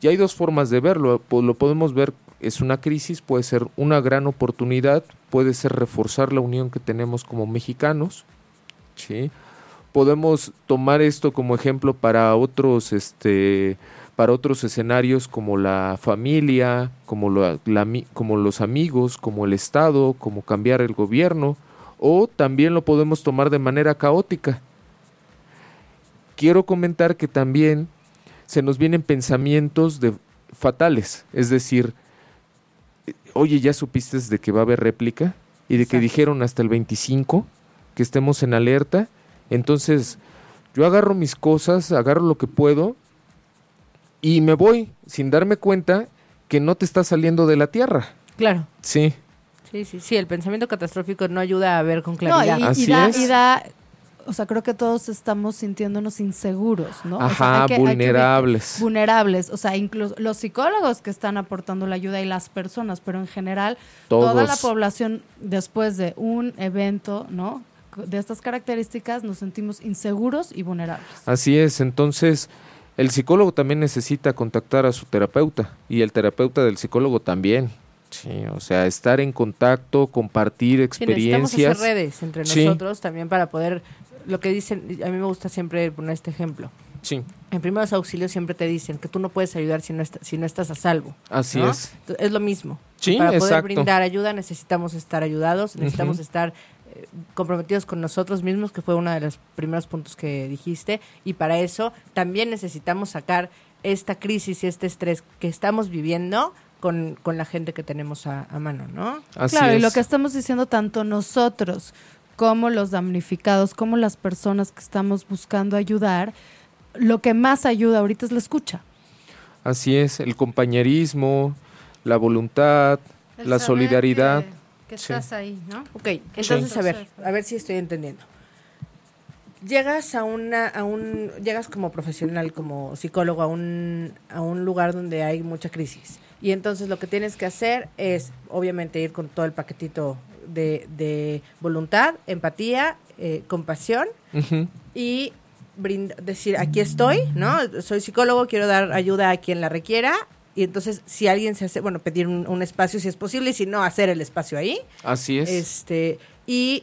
Y hay dos formas de verlo. po- Lo podemos ver, es una crisis, puede ser una gran oportunidad, puede ser reforzar la unión que tenemos como mexicanos. ¿sí? Podemos tomar esto como ejemplo para otros, este, para otros escenarios como la familia, como, la- la como los amigos, como el Estado, como cambiar el gobierno, o también lo podemos tomar de manera caótica. Quiero comentar que también se nos vienen pensamientos de fatales, es decir, oye, ¿ya supiste de que va a haber réplica? Y de que dijeron hasta el 25 que estemos en alerta. Entonces, yo agarro mis cosas, agarro lo que puedo y me voy sin darme cuenta que no te está saliendo de la tierra. Claro. Sí, Sí, sí, sí. El pensamiento catastrófico no ayuda a ver con No, claridad. y, y Así da, es. y da- o sea, creo que todos estamos sintiéndonos inseguros, ¿no? O sea, ajá, que- que vulnerables. vulnerables, o sea, incluso los psicólogos que están aportando la ayuda y las personas, pero en general toda la población después de un evento, ¿no? De estas características nos sentimos inseguros y vulnerables. Así es, entonces el psicólogo también necesita contactar a su terapeuta y el terapeuta del psicólogo también. Sí, o sea, estar en contacto, compartir Sí, necesitamos hacer experiencias. redes entre Sí. nosotros también para poder, lo que dicen, a mí me gusta siempre poner este ejemplo. Sí, En primeros auxilios siempre te dicen que tú no puedes ayudar si no, est- si no estás a salvo. así ¿no? es. Entonces, Es lo mismo. Sí, para poder exacto. brindar ayuda necesitamos estar ayudados, necesitamos estar eh, comprometidos con nosotros mismos, que fue uno de los primeros puntos que dijiste, y para eso también necesitamos sacar esta crisis y este estrés que estamos viviendo con, con la gente que tenemos a, a mano, ¿no? Así claro, y lo que estamos diciendo tanto nosotros como los damnificados, como las personas que estamos buscando ayudar, lo que más ayuda ahorita es la escucha. Así es, el compañerismo, la voluntad, El la solidaridad. Que, que Sí. estás ahí, ¿no? Ok, entonces Sí. a ver, a ver si estoy entendiendo. Llegas a una, a un, llegas como profesional, como psicólogo a un, a un lugar donde hay mucha crisis. Y entonces lo que tienes que hacer es, obviamente, ir con todo el paquetito de, de voluntad, empatía, eh, compasión y brind- decir, aquí estoy, ¿no? Soy psicólogo, quiero dar ayuda a quien la requiera. Y entonces, si alguien se hace, bueno, pedir un, un espacio si es posible, y si no, hacer el espacio ahí. Así es. Este, y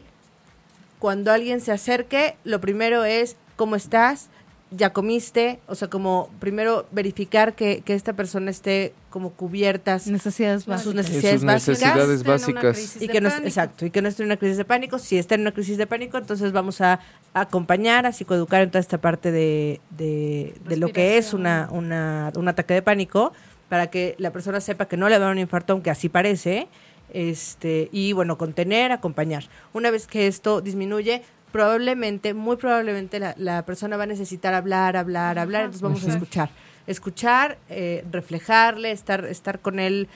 cuando alguien se acerque, lo primero es, ¿cómo estás? ¿Ya comiste? O sea, como primero verificar que, que esta persona esté como cubiertas Necesidades sus básicas. necesidades sus básicas. necesidades Esté en una básicas. crisis Y de que no, pánico. exacto, y que no esté en una crisis de pánico. Si está en una crisis de pánico, entonces vamos a acompañar, a psicoeducar en toda esta parte de, de, de lo que es una, una, un ataque de pánico para que la persona sepa que no le va a dar un infarto, aunque así parece, este, y bueno, contener, acompañar. Una vez que esto disminuye, probablemente, muy probablemente la, la persona va a necesitar hablar, hablar, hablar, entonces vamos a escuchar. Escuchar, eh, reflejarle, estar, estar con él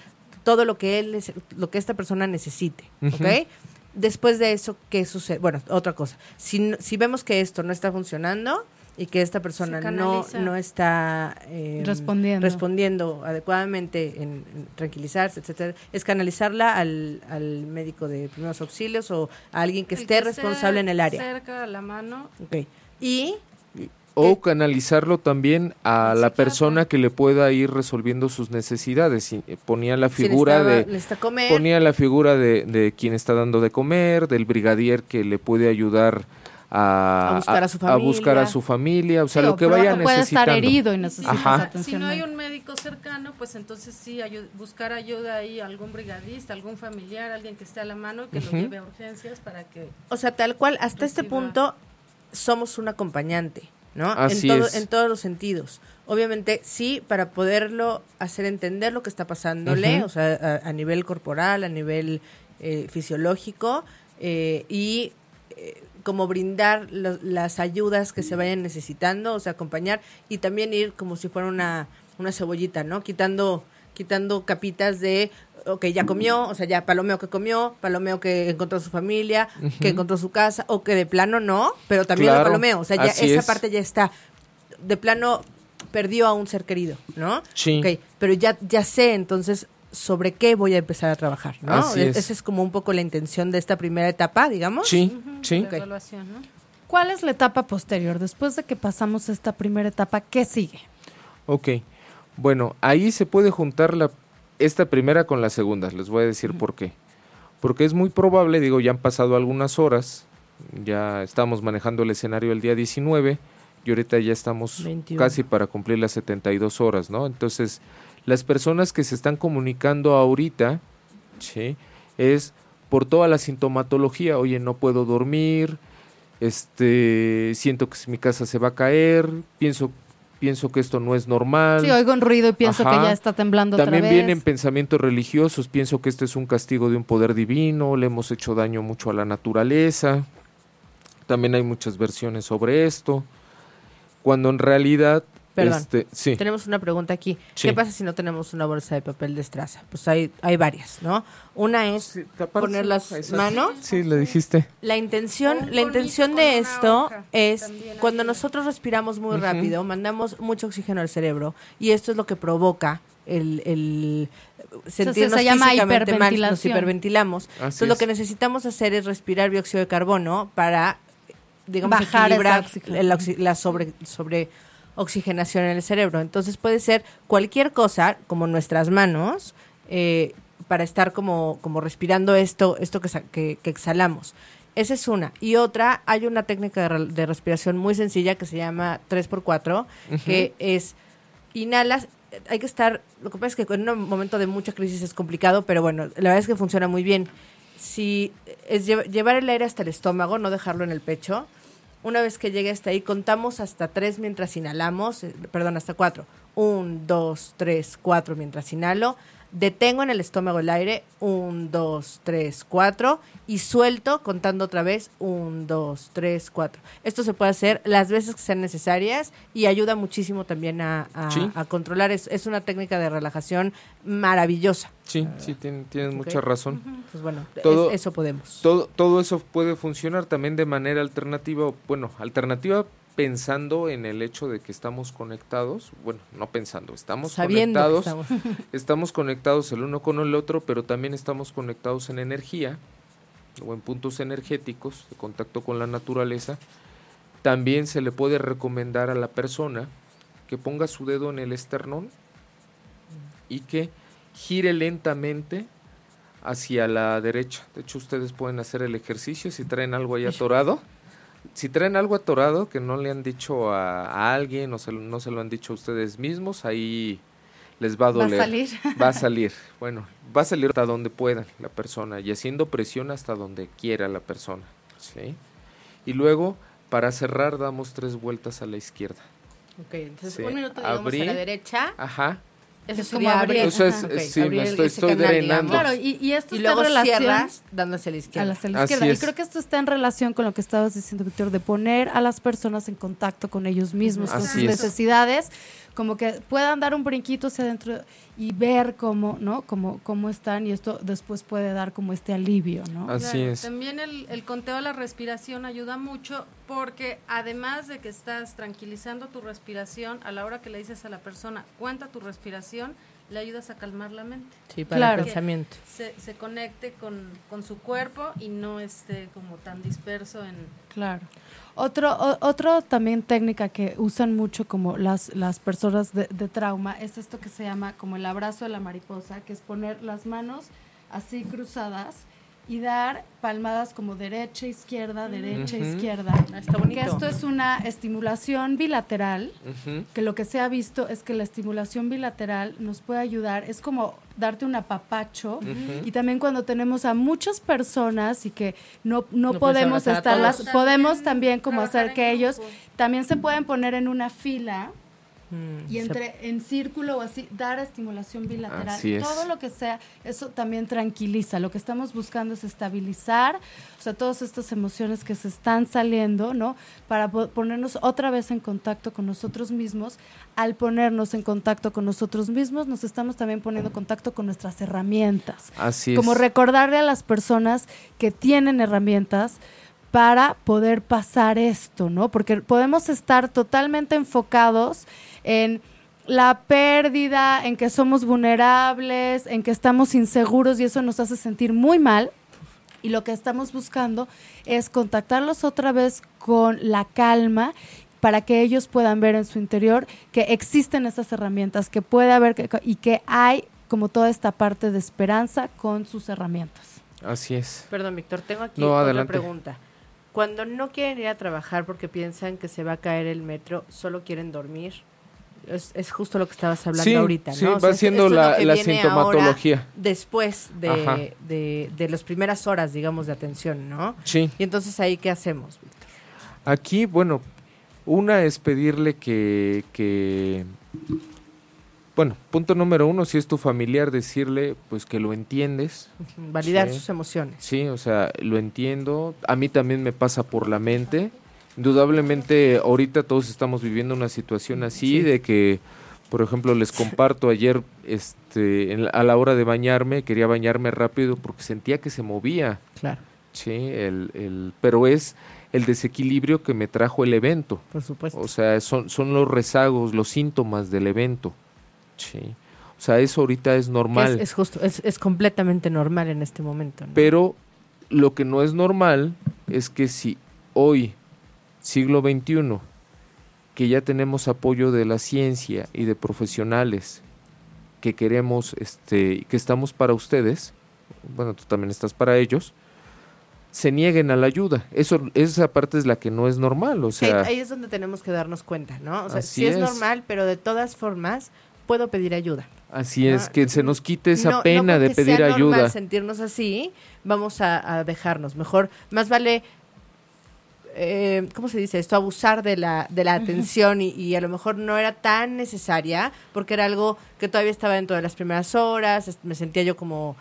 todo lo que él, lo que esta persona necesite, ¿ok? Después de eso, ¿qué sucede? Bueno, otra cosa. Si, no- si vemos que esto no está funcionando y que esta persona no, no está eh, Respondiendo. respondiendo adecuadamente en, en tranquilizarse, etcétera, es canalizarla al, al médico de primeros auxilios o a alguien que El esté responsable en el área. Cerca a la mano. Ok. Y O canalizarlo también a la persona que le pueda ir resolviendo sus necesidades. Eh, ponía la si figura necesitaba- de ponía la figura de, de quien está dando de comer, del brigadier que le puede ayudar a, A buscar a su buscar a familia. su familia, o sea, Sí, lo que vaya puede necesitando. estar herido y necesita Ajá. esa Si no hay un médico cercano, pues entonces sí, ayu- buscar ayuda ahí, algún brigadista, algún familiar, alguien que esté a la mano, que lo lleve a urgencias para que... o sea, tal cual, hasta este punto somos un acompañante, ¿no? Así en, todo- es. en todos los sentidos. Obviamente, sí, para poderlo hacer entender lo que está pasándole, o sea, a, a nivel corporal, a nivel eh, fisiológico, eh, y eh, como brindar lo- las ayudas que se vayan necesitando, o sea, acompañar y también ir como si fuera una, una cebollita, ¿no? Quitando, quitando capitas de, ok, ya comió, o sea, ya palomeo que comió, palomeo que encontró su familia, que encontró su casa, o que de plano no, pero también Claro, lo palomeo, o sea, ya esa es. parte ya está. De plano perdió a un ser querido, ¿no? Sí. Ok, pero ya, ya sé entonces sobre qué voy a empezar a trabajar, ¿no? Así es. Esa es como un poco la intención de esta primera etapa, digamos. Sí, sí. ¿Cuál es la etapa posterior? Después de que pasamos esta primera etapa, ¿qué sigue? Ok. Bueno, ahí se puede juntar la, esta primera con la segunda. Les voy a decir por qué. Porque es muy probable, digo, ya han pasado algunas horas, ya estamos manejando el escenario el día 19 y ahorita ya estamos 21. casi para cumplir las 72 horas, ¿no? Entonces, las personas que se están comunicando ahorita, ¿sí? Es por toda la sintomatología, oye, no puedo dormir, este, siento que mi casa se va a caer, pienso pienso que esto no es normal. Sí, oigo un ruido y pienso Ajá. que ya está temblando También otra vez. vienen pensamientos religiosos, pienso que este es un castigo de un poder divino, le hemos hecho daño mucho a la naturaleza. También hay muchas versiones sobre esto. Cuando en realidad Perdón. este, sí. Tenemos una pregunta aquí. Sí. ¿Qué pasa si no tenemos una bolsa de papel de estraza? Pues hay, hay varias, ¿no? Una es poner las manos. Sí, le dijiste. La intención, Un la intención de esto es cuando nosotros respiramos muy rápido, mandamos mucho oxígeno al cerebro y esto es lo que provoca el, el sentirnos se llama físicamente mal, nos hiperventilamos. Así Entonces lo que necesitamos hacer es respirar dióxido de carbono para, digamos, Bajar equilibrar el la sobre, sobre oxigenación en el cerebro. Entonces puede ser cualquier cosa, como nuestras manos, eh, para estar como, como respirando esto, esto que, que, que exhalamos. Esa es una. Y otra, hay una técnica de, re- de respiración muy sencilla que se llama 3x4, que es inhalas, hay que estar, lo que pasa es que en un momento de mucha crisis es complicado, pero bueno, la verdad es que funciona muy bien. Si es lleva- llevar el aire hasta el estómago, no dejarlo en el pecho. Una vez que llegue hasta ahí, contamos hasta tres mientras inhalamos, eh, perdón, hasta cuatro. Un, dos, tres, cuatro mientras inhalo. Detengo en el estómago el aire. Un, dos, tres, cuatro. Y suelto contando otra vez. Un, dos, tres, cuatro. Esto se puede hacer las veces que sean necesarias y ayuda muchísimo también a, a- Sí. a controlar. Es, es una técnica de relajación maravillosa. Sí, sí, tien- tienes Ok. mucha razón. Pues bueno, Todo- es- eso podemos. Todo, todo eso puede funcionar también de manera alternativa, bueno, alternativa pensando en el hecho de que estamos conectados, bueno, no pensando, estamos Sabiendo que conectados, estamos. estamos conectados el uno con el otro, pero también estamos conectados en energía o en puntos energéticos de contacto con la naturaleza. También se le puede recomendar a la persona que ponga su dedo en el esternón y que gire lentamente hacia la derecha. De hecho, ustedes pueden hacer el ejercicio si traen algo ahí atorado. Si traen algo atorado que no le han dicho a, a alguien o se no se lo han dicho a ustedes mismos, ahí les va a Va a doler. salir. Va a salir. Bueno, va a salir hasta donde pueda la persona y haciendo presión hasta donde quiera la persona. ¿sí? Y luego, para cerrar, damos tres vueltas a la izquierda. Ok, entonces Sí, un minuto digamos a la derecha, Ajá. Eso es como abrir. abrir. Eso es- sí, Ok, me abrir estoy- estoy canal, drenando. digamos. Claro, y, y esto Y está luego en relación cierras dando hacia la a izquierda. la, hacia la Así izquierda. Y es. creo que esto está en relación con lo que estabas diciendo, Víctor, de poner a las personas en contacto con ellos mismos, con Así sus es. necesidades, como que puedan dar un brinquito hacia adentro y ver cómo, ¿no? Cómo, cómo están y esto después puede dar como este alivio, ¿no? Así Claro, es. También el, el conteo de la respiración ayuda mucho porque además de que estás tranquilizando tu respiración, a la hora que le dices a la persona, cuenta tu respiración, le ayudas a calmar la mente. Sí, para Claro. el pensamiento. Se, se conecte con, con su cuerpo y no esté como tan disperso en... Claro. Otro, otro también técnica que usan mucho como las, las personas de, de trauma es esto que se llama como el abrazo de la mariposa, que es poner las manos así cruzadas y dar palmadas como derecha, izquierda, derecha, izquierda. Ah, Está bonito. Que esto es una estimulación bilateral, que lo que se ha visto es que la estimulación bilateral nos puede ayudar, es como darte un apapacho. Y también cuando tenemos a muchas personas y que no, no, podemos estarlas, podemos también como hacer que ellos también se pueden poner en una fila Mm, y se- entre en círculo o así dar estimulación bilateral. Así es. Todo lo que sea, eso también tranquiliza. Lo que estamos buscando es estabilizar, o sea, todas estas emociones que se están saliendo, ¿no? Para po- ponernos otra vez en contacto con nosotros mismos. Al ponernos en contacto con nosotros mismos, nos estamos también poniendo en contacto con nuestras herramientas Así como es. recordarle a las personas que tienen herramientas para poder pasar esto, ¿no? Porque podemos estar totalmente enfocados en la pérdida, en que somos vulnerables, en que estamos inseguros y eso nos hace sentir muy mal. Y lo que estamos buscando es contactarlos otra vez con la calma para que ellos puedan ver en su interior que existen esas herramientas, que puede haber que- y que hay como toda esta parte de esperanza con sus herramientas. Así es. Perdón, Víctor, tengo aquí No, otra adelante. pregunta. Cuando no quieren ir a trabajar porque piensan que se va a caer el metro, solo quieren dormir. Es, es justo lo que estabas hablando Sí, ahorita, sí, ¿no? O va sea, siendo esto la- sintomatología. después de, de, de las primeras horas, digamos, de atención, ¿no? Sí. Y entonces ahí, ¿qué hacemos, Víctor? Aquí, bueno, una es pedirle que, que, bueno, punto número uno, si es tu familiar, decirle pues que lo entiendes, Validar Sí. sus emociones. sí, o sea, lo entiendo, a mí también me pasa por la mente, indudablemente ahorita todos estamos viviendo una situación así Sí. de que, por ejemplo, les comparto ayer, este, en la- a la hora de bañarme, quería bañarme rápido porque sentía que se movía, Claro, sí, el, el, pero es el desequilibrio que me trajo el evento. por supuesto. O sea, son, son los rezagos, los síntomas del evento. Sí. O sea, eso ahorita es normal. es, es justo, es, es completamente normal en este momento. ¿no? Pero lo que no es normal es que si hoy, siglo XXI, que ya tenemos apoyo de la ciencia y de profesionales que queremos, este, que estamos para ustedes, bueno, tú también estás para ellos, se nieguen a la ayuda. Eso, esa parte es la que no es normal. O ahí, sea, ahí es donde tenemos que darnos cuenta, ¿no? O sea, sí es, es. normal, pero de todas formas puedo pedir ayuda. así es, que se nos quite esa No- no pena de pedir sea ayuda. sentirnos así, vamos a, a dejarnos. Mejor, más vale, eh, ¿cómo se dice esto? Abusar de la, de la atención y, y a lo mejor no era tan necesaria porque era algo que todavía estaba dentro de las primeras horas, me sentía yo como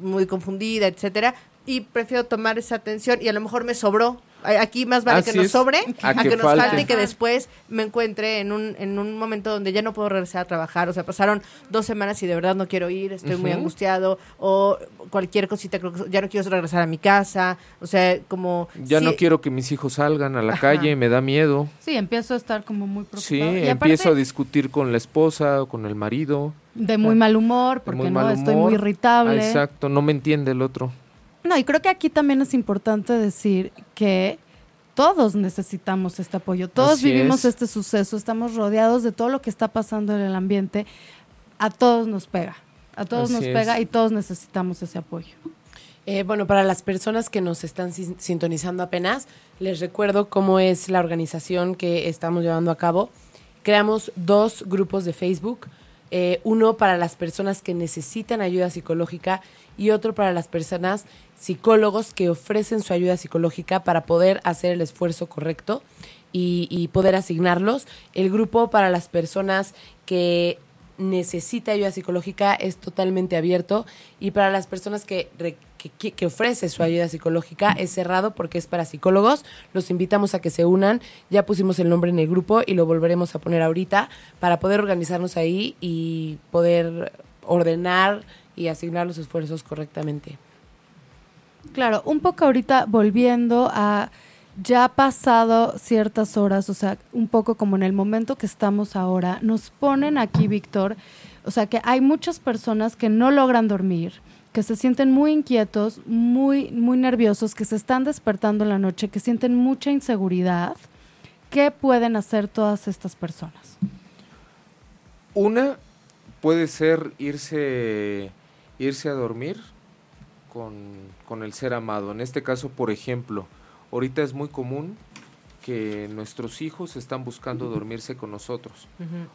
muy confundida, etcétera. Y prefiero tomar esa atención y a lo mejor me sobró. Aquí más vale Así que nos es, sobre a a que que, nos falte. falte y que después me encuentre en un, en un momento donde ya no puedo regresar a trabajar. O sea, pasaron dos semanas y de verdad no quiero ir, estoy muy angustiado. O cualquier cosita, creo que ya no quiero regresar a mi casa. O sea, como... Ya no sí, quiero que mis hijos salgan a la Ajá. calle, me da miedo. Sí, empiezo a estar como muy Sí, preocupada. y empiezo a discutir con la esposa o con el marido. de muy mal humor, porque muy no mal estoy humor. muy Ah, irritable. exacto, no me entiende el otro. No, y creo que aquí también es importante decir que todos necesitamos este apoyo, todos Así vivimos es. este suceso, estamos rodeados de todo lo que está pasando en el ambiente, a todos nos pega, a todos Así nos es. pega y todos necesitamos ese apoyo. Eh, bueno, para las personas que nos están sin- sintonizando apenas, les recuerdo cómo es la organización que estamos llevando a cabo. Creamos dos grupos de Facebook, eh, uno para las personas que necesitan ayuda psicológica y otro para las personas psicólogos que ofrecen su ayuda psicológica para poder hacer el esfuerzo correcto y, y poder asignarlos. El grupo para las personas que necesita ayuda psicológica es totalmente abierto y para las personas que, que- que ofrece su ayuda psicológica es cerrado porque es para psicólogos. Los invitamos a que se unan. Ya pusimos el nombre en el grupo y lo volveremos a poner ahorita para poder organizarnos ahí y poder ordenar y asignar los esfuerzos correctamente. Claro, un poco ahorita volviendo a ya pasado ciertas horas, o sea, un poco como en el momento que estamos ahora, nos ponen aquí, Víctor, o sea, que hay muchas personas que no logran dormir, que se sienten muy inquietos, muy, muy nerviosos, que se están despertando en la noche, que sienten mucha inseguridad. ¿Qué pueden hacer todas estas personas? Una puede ser irse, irse a dormir con, con el ser amado. En este caso, por ejemplo, ahorita es muy común que nuestros hijos están buscando dormirse con nosotros.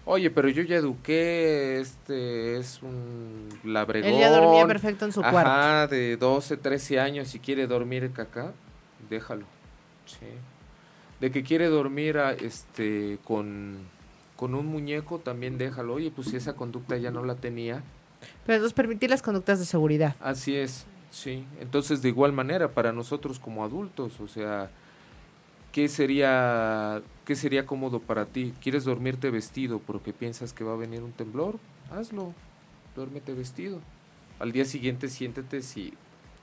Oye, pero yo ya eduqué, este es un labregón. Él ya dormía perfecto en su Ajá, cuarto. de 12, 13 años y quiere dormir acá, déjalo. Sí. De que quiere dormir a, este con, con un muñeco, también déjalo. Oye, pues si esa conducta ya no la tenía, Pero entonces permitir las conductas de seguridad. así es, sí. Entonces, de igual manera, para nosotros como adultos, o sea, ¿qué sería, qué sería cómodo para ti? ¿Quieres dormirte vestido porque piensas que va a venir un temblor? Hazlo, duérmete vestido. Al día siguiente siéntete si,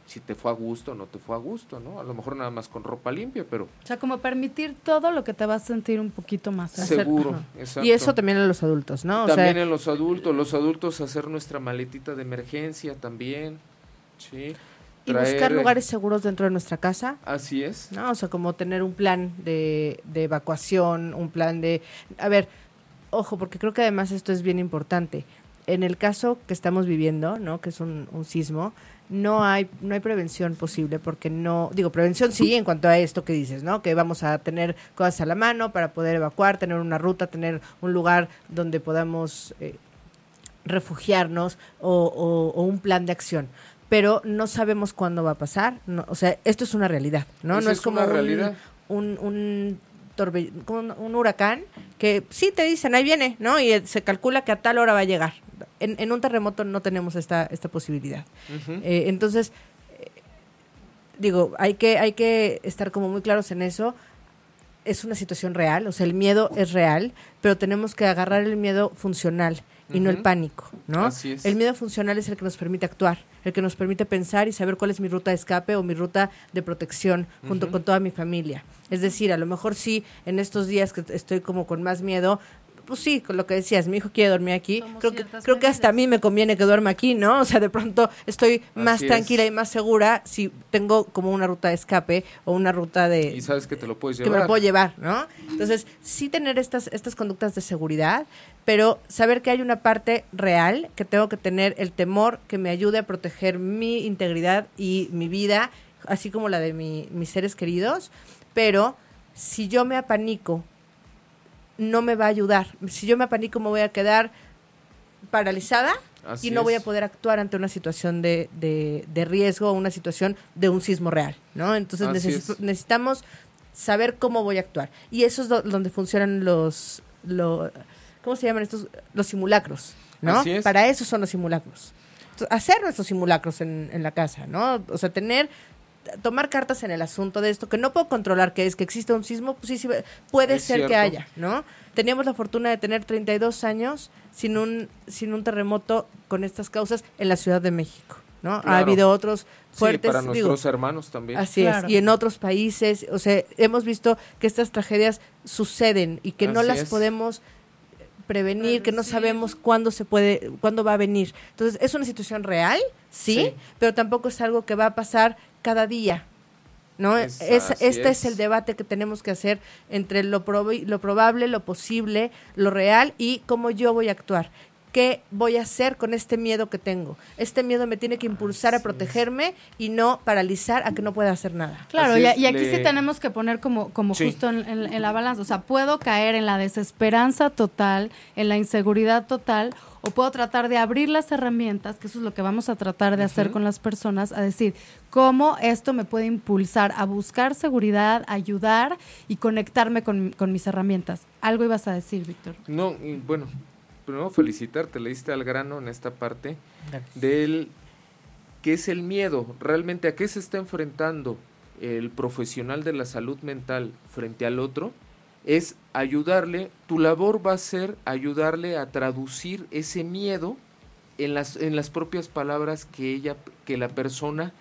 si te fue a gusto o no te fue a gusto, ¿no? A lo mejor nada más con ropa limpia, pero O sea, como permitir todo lo que te va a sentir un poquito más. Seguro. ajá. exacto. Y eso también a los adultos, ¿no? O también sea, en los adultos, los adultos hacer nuestra maletita de emergencia también, sí. y buscar Traer- lugares seguros dentro de nuestra casa. Así es. ¿no? O sea, como tener un plan de, de evacuación, un plan de... A ver, ojo, porque creo que además esto es bien importante. En el caso que estamos viviendo, ¿no? Que es un, un sismo, no hay, no hay prevención posible porque no... Digo, prevención sí en cuanto a esto que dices, ¿no? Que vamos a tener cosas a la mano para poder evacuar, tener una ruta, tener un lugar donde podamos... eh, refugiarnos o, o- o un plan de acción. Pero no sabemos cuándo va a pasar no, o sea esto es una realidad no no es, como una un, realidad. un, un, un- un huracán que sí te dicen ahí viene no y eh, se calcula que a tal hora va a llegar en, en un terremoto no tenemos esta esta posibilidad eh, entonces, eh, digo, hay que, hay que estar como muy claros en eso. Es una situación real, o sea, el miedo es real, pero tenemos que agarrar el miedo funcional y no el pánico, ¿no? Así es. El miedo funcional es el que nos permite actuar, el que nos permite pensar y saber cuál es mi ruta de escape o mi ruta de protección junto con toda mi familia. Es decir, a lo mejor sí, en estos días que estoy como con más miedo, pues sí, con lo que decías, mi hijo quiere dormir aquí, creo que, creo que hasta a mí me conviene que duerma aquí, ¿no? O sea, de pronto estoy más Así es. tranquila y más segura si tengo como una ruta de escape o una ruta de Y sabes que te lo puedes que llevar. me lo puedo llevar, ¿no? Entonces, sí tener estas, estas conductas de seguridad, pero saber que hay una parte real, que tengo que tener el temor que me ayude a proteger mi integridad y mi vida, así como la de mi- mis seres queridos, pero si yo me apanico, no me va a ayudar. Si yo me apanico, me voy a quedar paralizada Así y no voy a poder actuar ante una situación de, de, de riesgo o una situación de un sismo real, ¿no? Entonces necesitamos saber cómo voy a actuar. Y eso es do- donde funcionan los, lo- ¿cómo se llaman estos? Los simulacros, ¿no? Así es. Para eso son los simulacros. Entonces, hacer nuestros simulacros en, en la casa, ¿no? O sea, tener tomar cartas en el asunto de esto que no puedo controlar que es que existe un sismo pues sí, sí puede Es ser que haya no teníamos la fortuna de tener 32 años sin un sin un terremoto con estas causas en la Ciudad de México no ha habido otros fuertes sí, para digo, nuestros hermanos también. Así Claro. es, y en otros países, o sea, hemos visto que estas tragedias suceden y que no las es. podemos prevenir, que no sabemos cuándo se puede, cuándo va a venir. Entonces, es una situación real, sí, Sí. pero tampoco es algo que va a pasar cada día. ¿No? Es- Es- este es. es. el debate que tenemos que hacer entre lo, probi- lo probable, lo posible, lo real y cómo yo voy a actuar. ¿Qué voy a hacer con este miedo que tengo? Este miedo me tiene que impulsar a protegerme y no paralizar a que no pueda hacer nada. Claro, y, aquí le- sí tenemos que poner como, como Sí. justo en, en- en la balanza. O sea, puedo caer en la desesperanza total, en la inseguridad total, o puedo tratar de abrir las herramientas, que eso es lo que vamos a tratar de hacer con las personas, a decir cómo esto me puede impulsar a buscar seguridad, ayudar y conectarme con, con mis herramientas. Algo ibas a decir, Víctor. No, y bueno, primero felicitarte, le diste al grano en esta parte del qué es el miedo, realmente a qué se está enfrentando el profesional de la salud mental frente al otro, es ayudarle, tu labor va a ser ayudarle a traducir ese miedo en las, en las propias palabras que ella, que la persona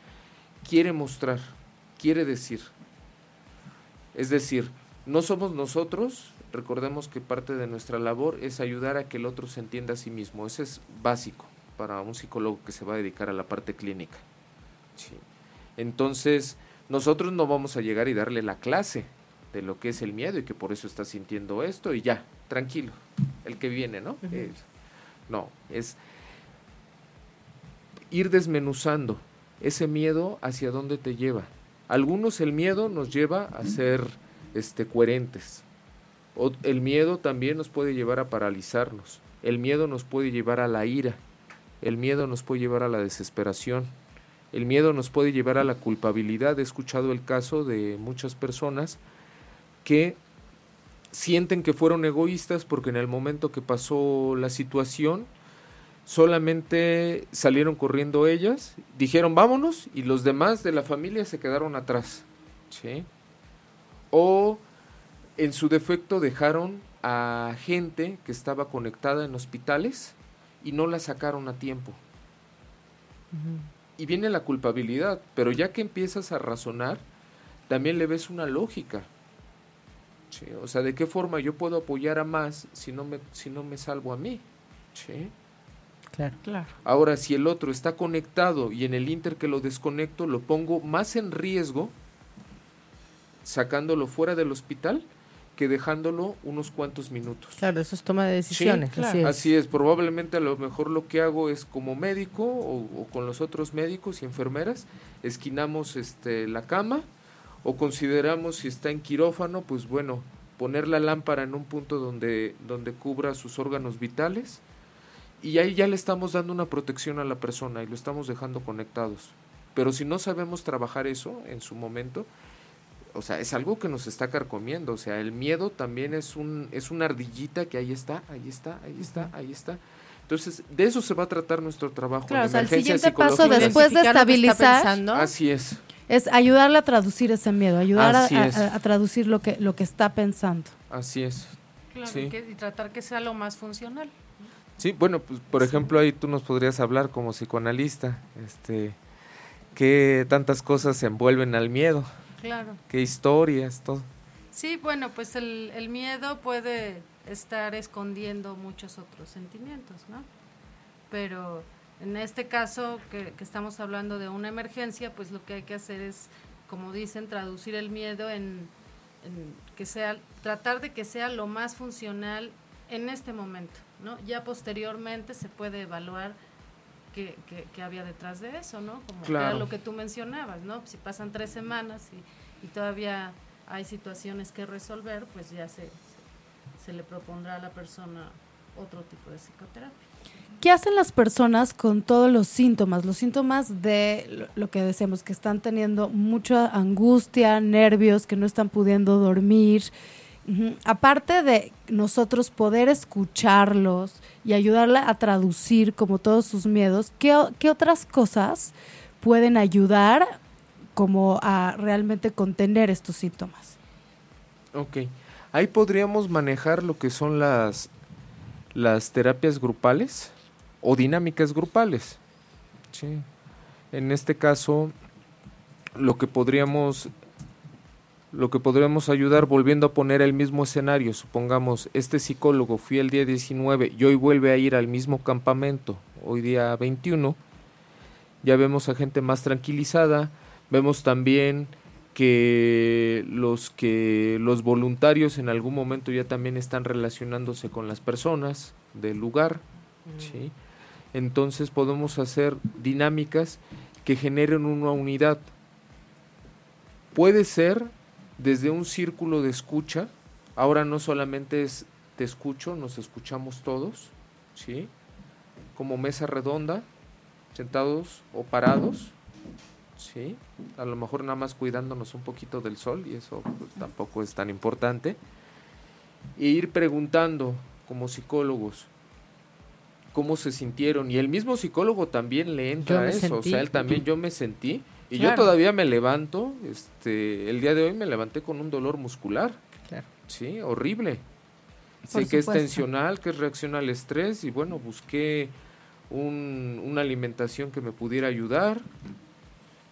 quiere mostrar, quiere decir. Es decir, no somos nosotros, recordemos que parte de nuestra labor es ayudar a que el otro se entienda a sí mismo. Ese es básico para un psicólogo que se va a dedicar a la parte clínica. Entonces, nosotros no vamos a llegar y darle la clase de lo que es el miedo y que por eso está sintiendo esto y ya, tranquilo, el que viene, ¿no? no, es ir desmenuzando ese miedo hacia dónde te lleva. Algunos el miedo nos lleva a ser este, coherentes. El miedo también nos puede llevar a paralizarnos. El miedo nos puede llevar a la ira. El miedo nos puede llevar a la desesperación. El miedo nos puede llevar a la culpabilidad. He escuchado el caso de muchas personas que sienten que fueron egoístas porque en el momento que pasó la situación solamente salieron corriendo ellas, dijeron vámonos y los demás de la familia se quedaron atrás. O en su defecto dejaron a gente que estaba conectada en hospitales y no la sacaron a tiempo. Y viene la culpabilidad, pero ya que empiezas a razonar, también le ves una lógica. O sea, ¿de qué forma yo puedo apoyar a más si no me, si no me salvo a mí? Claro. claro. Ahora, si el otro está conectado y en el inter que lo desconecto, lo pongo más en riesgo sacándolo fuera del hospital que dejándolo unos cuantos minutos. Claro, eso es toma de decisiones. así, es. probablemente a lo mejor lo que hago es como médico o, con los otros médicos y enfermeras, esquinamos este, la cama o consideramos si está en quirófano, pues bueno, poner la lámpara en un punto donde, donde cubra sus órganos vitales y ahí ya le estamos dando una protección a la persona y lo estamos dejando conectados. Pero si no sabemos trabajar eso en su momento, o sea, es algo que nos está carcomiendo, o sea, el miedo también es un es una ardillita que ahí está, ahí está, ahí está, ahí está. Entonces, de eso se va a tratar nuestro trabajo. Claro, o sea, el siguiente paso después de estabilizar, así es, es ayudarle a traducir ese miedo, ayudar a, traducir lo que lo que está pensando. Así es. Claro, y, y tratar que sea lo más funcional. Sí, bueno, pues por ejemplo ahí tú nos podrías hablar como psicoanalista, este, qué tantas cosas se envuelven al miedo. Claro. ¿Qué historias, todo? Sí, bueno, pues el, el miedo puede estar escondiendo muchos otros sentimientos, ¿no? Pero en este caso que, que, estamos hablando de una emergencia, pues lo que hay que hacer es, como dicen, traducir el miedo en, en, que sea, tratar de que sea lo más funcional en este momento, ¿no? Ya posteriormente se puede evaluar que, había detrás de eso, ¿no? Como era lo que tú mencionabas, ¿no? Si pasan tres semanas y, todavía hay situaciones que resolver, pues ya se, se, le propondrá a la persona otro tipo de psicoterapia. ¿Qué hacen las personas con todos los síntomas? Los síntomas de lo que decíamos, que están teniendo mucha angustia, nervios, que no están pudiendo dormir, Aparte de nosotros poder escucharlos y ayudarle a traducir como todos sus miedos, ¿qué, otras cosas pueden ayudar como a realmente contener estos síntomas? Ok, ahí podríamos manejar lo que son las, las terapias grupales o dinámicas grupales. En este caso, lo que podríamos lo que podríamos ayudar volviendo a poner el mismo escenario, supongamos, este psicólogo fui el día 19 y hoy vuelve a ir al mismo campamento, hoy día 21, ya vemos a gente más tranquilizada, vemos también que los que los voluntarios en algún momento ya también están relacionándose con las personas del lugar, ¿sí? entonces podemos hacer dinámicas que generen una unidad. Puede ser desde un círculo de escucha, ahora no solamente es te escucho, nos escuchamos todos, ¿sí? Como mesa redonda, sentados o parados, ¿sí? A lo mejor nada más cuidándonos un poquito del sol y eso pues, tampoco es tan importante. E ir preguntando como psicólogos, cómo se sintieron. Y el mismo psicólogo también le entra a eso. sentí. O sea, él también, yo me sentí. Y yo todavía me levanto, este, el día de hoy me levanté con un dolor muscular. Claro. Sí, horrible. Por Sé que es tensional, que es reacción al estrés y bueno, busqué un- una alimentación que me pudiera ayudar,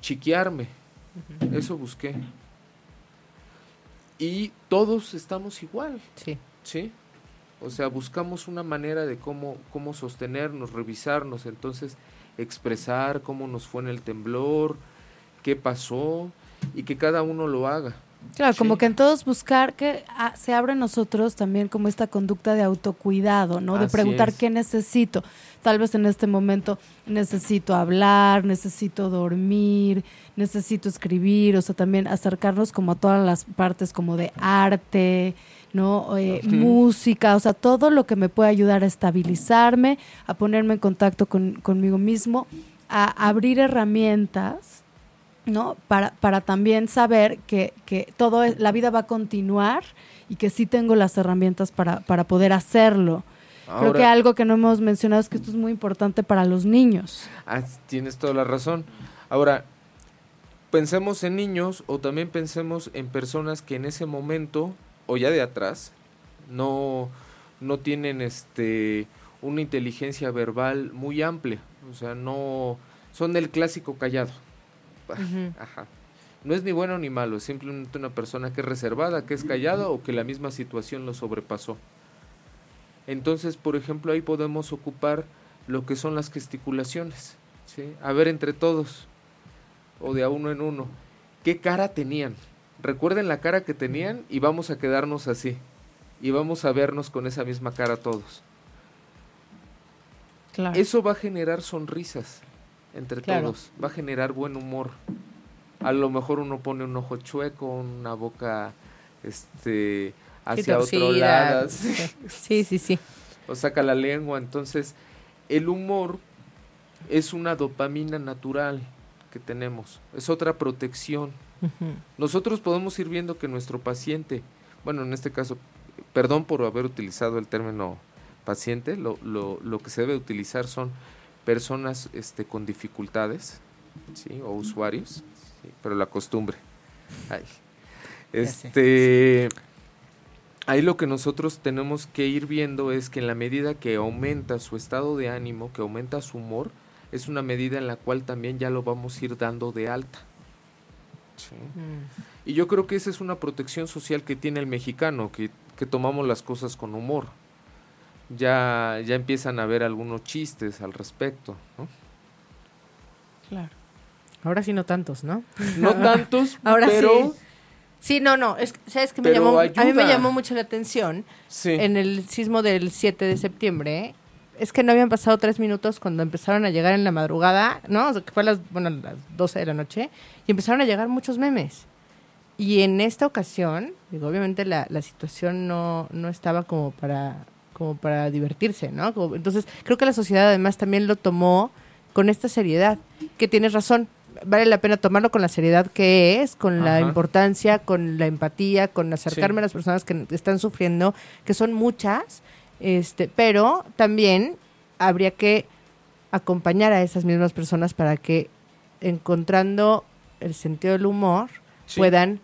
chiquearme, eso busqué. Y todos estamos igual, Sí. ¿sí? O sea, buscamos una manera de cómo, cómo sostenernos, revisarnos, entonces expresar cómo nos fue en el temblor, qué pasó y que cada uno lo haga. Claro, como que en todos buscar que ah, se abre en nosotros también como esta conducta de autocuidado, ¿no? De preguntar es. qué necesito. Tal vez en este momento necesito hablar, necesito dormir, necesito escribir, o sea, también acercarnos como a todas las partes como de arte, ¿no? Eh. Música, o sea, todo lo que me puede ayudar a estabilizarme, a ponerme en contacto con, conmigo mismo, a abrir herramientas ¿no? Para, para también saber que, que todo es- la vida va a continuar y que sí tengo las herramientas para, para poder hacerlo. Creo que algo que no hemos mencionado es que esto es muy importante para los niños. Ah, tienes toda la razón. Ahora, pensemos en niños o también pensemos en personas que en ese momento o ya de atrás no, no tienen este una inteligencia verbal muy amplia. O sea, no son del clásico callado. Ajá. No es ni bueno ni malo, es simplemente una persona que es reservada, que es callada o que la misma situación lo sobrepasó. Entonces, por ejemplo, ahí podemos ocupar lo que son las gesticulaciones. ¿sí? A ver entre todos, o de a uno en uno, ¿qué cara tenían? Recuerden la cara que tenían y vamos a quedarnos así. Y vamos a vernos con esa misma cara todos. Claro. Eso va a generar sonrisas entre Claro. todos, va a generar buen humor. A lo mejor uno pone un ojo chueco, una boca este hacia otro lado, sí, Sí, sí, o saca la lengua. Entonces, el humor es una dopamina natural que tenemos, es otra protección. Nosotros podemos ir viendo que nuestro paciente, bueno, en este caso, perdón por haber utilizado el término paciente, lo, lo, lo que se debe utilizar son personas este, con dificultades, ¿sí? O usuarios, ¿sí? pero la costumbre. Ay. Este, ahí lo que nosotros tenemos que ir viendo es que en la medida que aumenta su estado de ánimo, que aumenta su humor, es una medida en la cual también ya lo vamos a ir dando de alta. Sí. Mm. Y yo creo que esa es una protección social que tiene el mexicano, que, que tomamos las cosas con humor. Ya, ya empiezan a haber algunos chistes al respecto. ¿no? Claro. Ahora sí no tantos, ¿no? No tantos, Ahora pero sí. Sí, no, no, es, ¿sabes que me llamó? A mí me llamó mucho la atención sí. en el sismo del 7 de septiembre. Es que no habían pasado tres minutos cuando empezaron a llegar en la madrugada, ¿no? O sea, que fue a las, bueno, a las 12 de la noche, y empezaron a llegar muchos memes. Y en esta ocasión, digo, obviamente la, la situación no, no estaba como para, como para divertirse, ¿no? Como- entonces, creo que la sociedad además también lo tomó con esta seriedad, que tienes razón, vale la pena tomarlo con la seriedad que es, con la importancia, con la empatía, con acercarme Sí. a las personas que están sufriendo, que son muchas, este, pero también habría que acompañar a esas mismas personas para que encontrando el sentido del humor Sí. puedan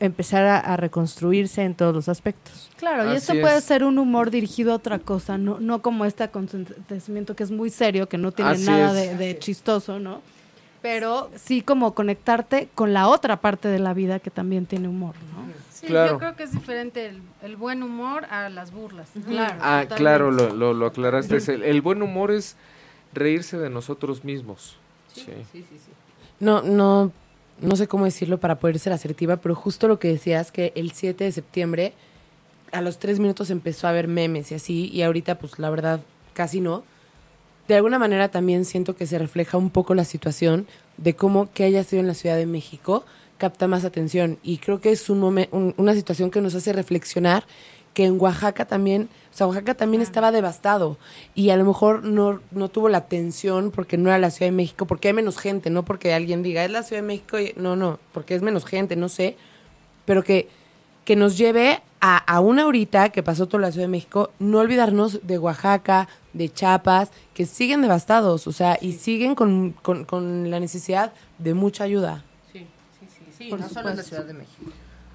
empezar a, a reconstruirse en todos los aspectos. Claro, y esto puede ser un humor dirigido a otra cosa, no, no como este acontecimiento que es muy serio, que no tiene Así nada de, de chistoso, ¿no? Pero sí como conectarte con la otra parte de la vida que también tiene humor, ¿no? Sí, Claro. yo creo que es diferente el, el buen humor a las burlas. Claro. Ah, claro, lo, lo, lo aclaraste. El, el buen humor es reírse de nosotros mismos. Sí. No, no, no sé cómo decirlo para poder ser asertiva, pero justo lo que decías, que el 7 de septiembre, a los tres minutos empezó a haber memes y así, y ahorita, pues la verdad, casi no. De alguna manera también siento que se refleja un poco la situación de cómo que haya sido en la Ciudad de México capta más atención. Y creo que es un una situación que nos hace reflexionar que en Oaxaca también, o sea, Oaxaca también estaba devastado y a lo mejor no, no tuvo la atención porque no era la Ciudad de México, porque hay menos gente, no porque alguien diga, es la Ciudad de México, y, no, no, porque es menos gente, no sé, pero que, que nos lleve a, a una ahorita que pasó toda la Ciudad de México, no olvidarnos de Oaxaca, de Chiapas, que siguen devastados, o sea, y siguen con, con, con la necesidad de mucha ayuda. Sí, sí, sí, sí. Por no solo en la. Ciudad de México.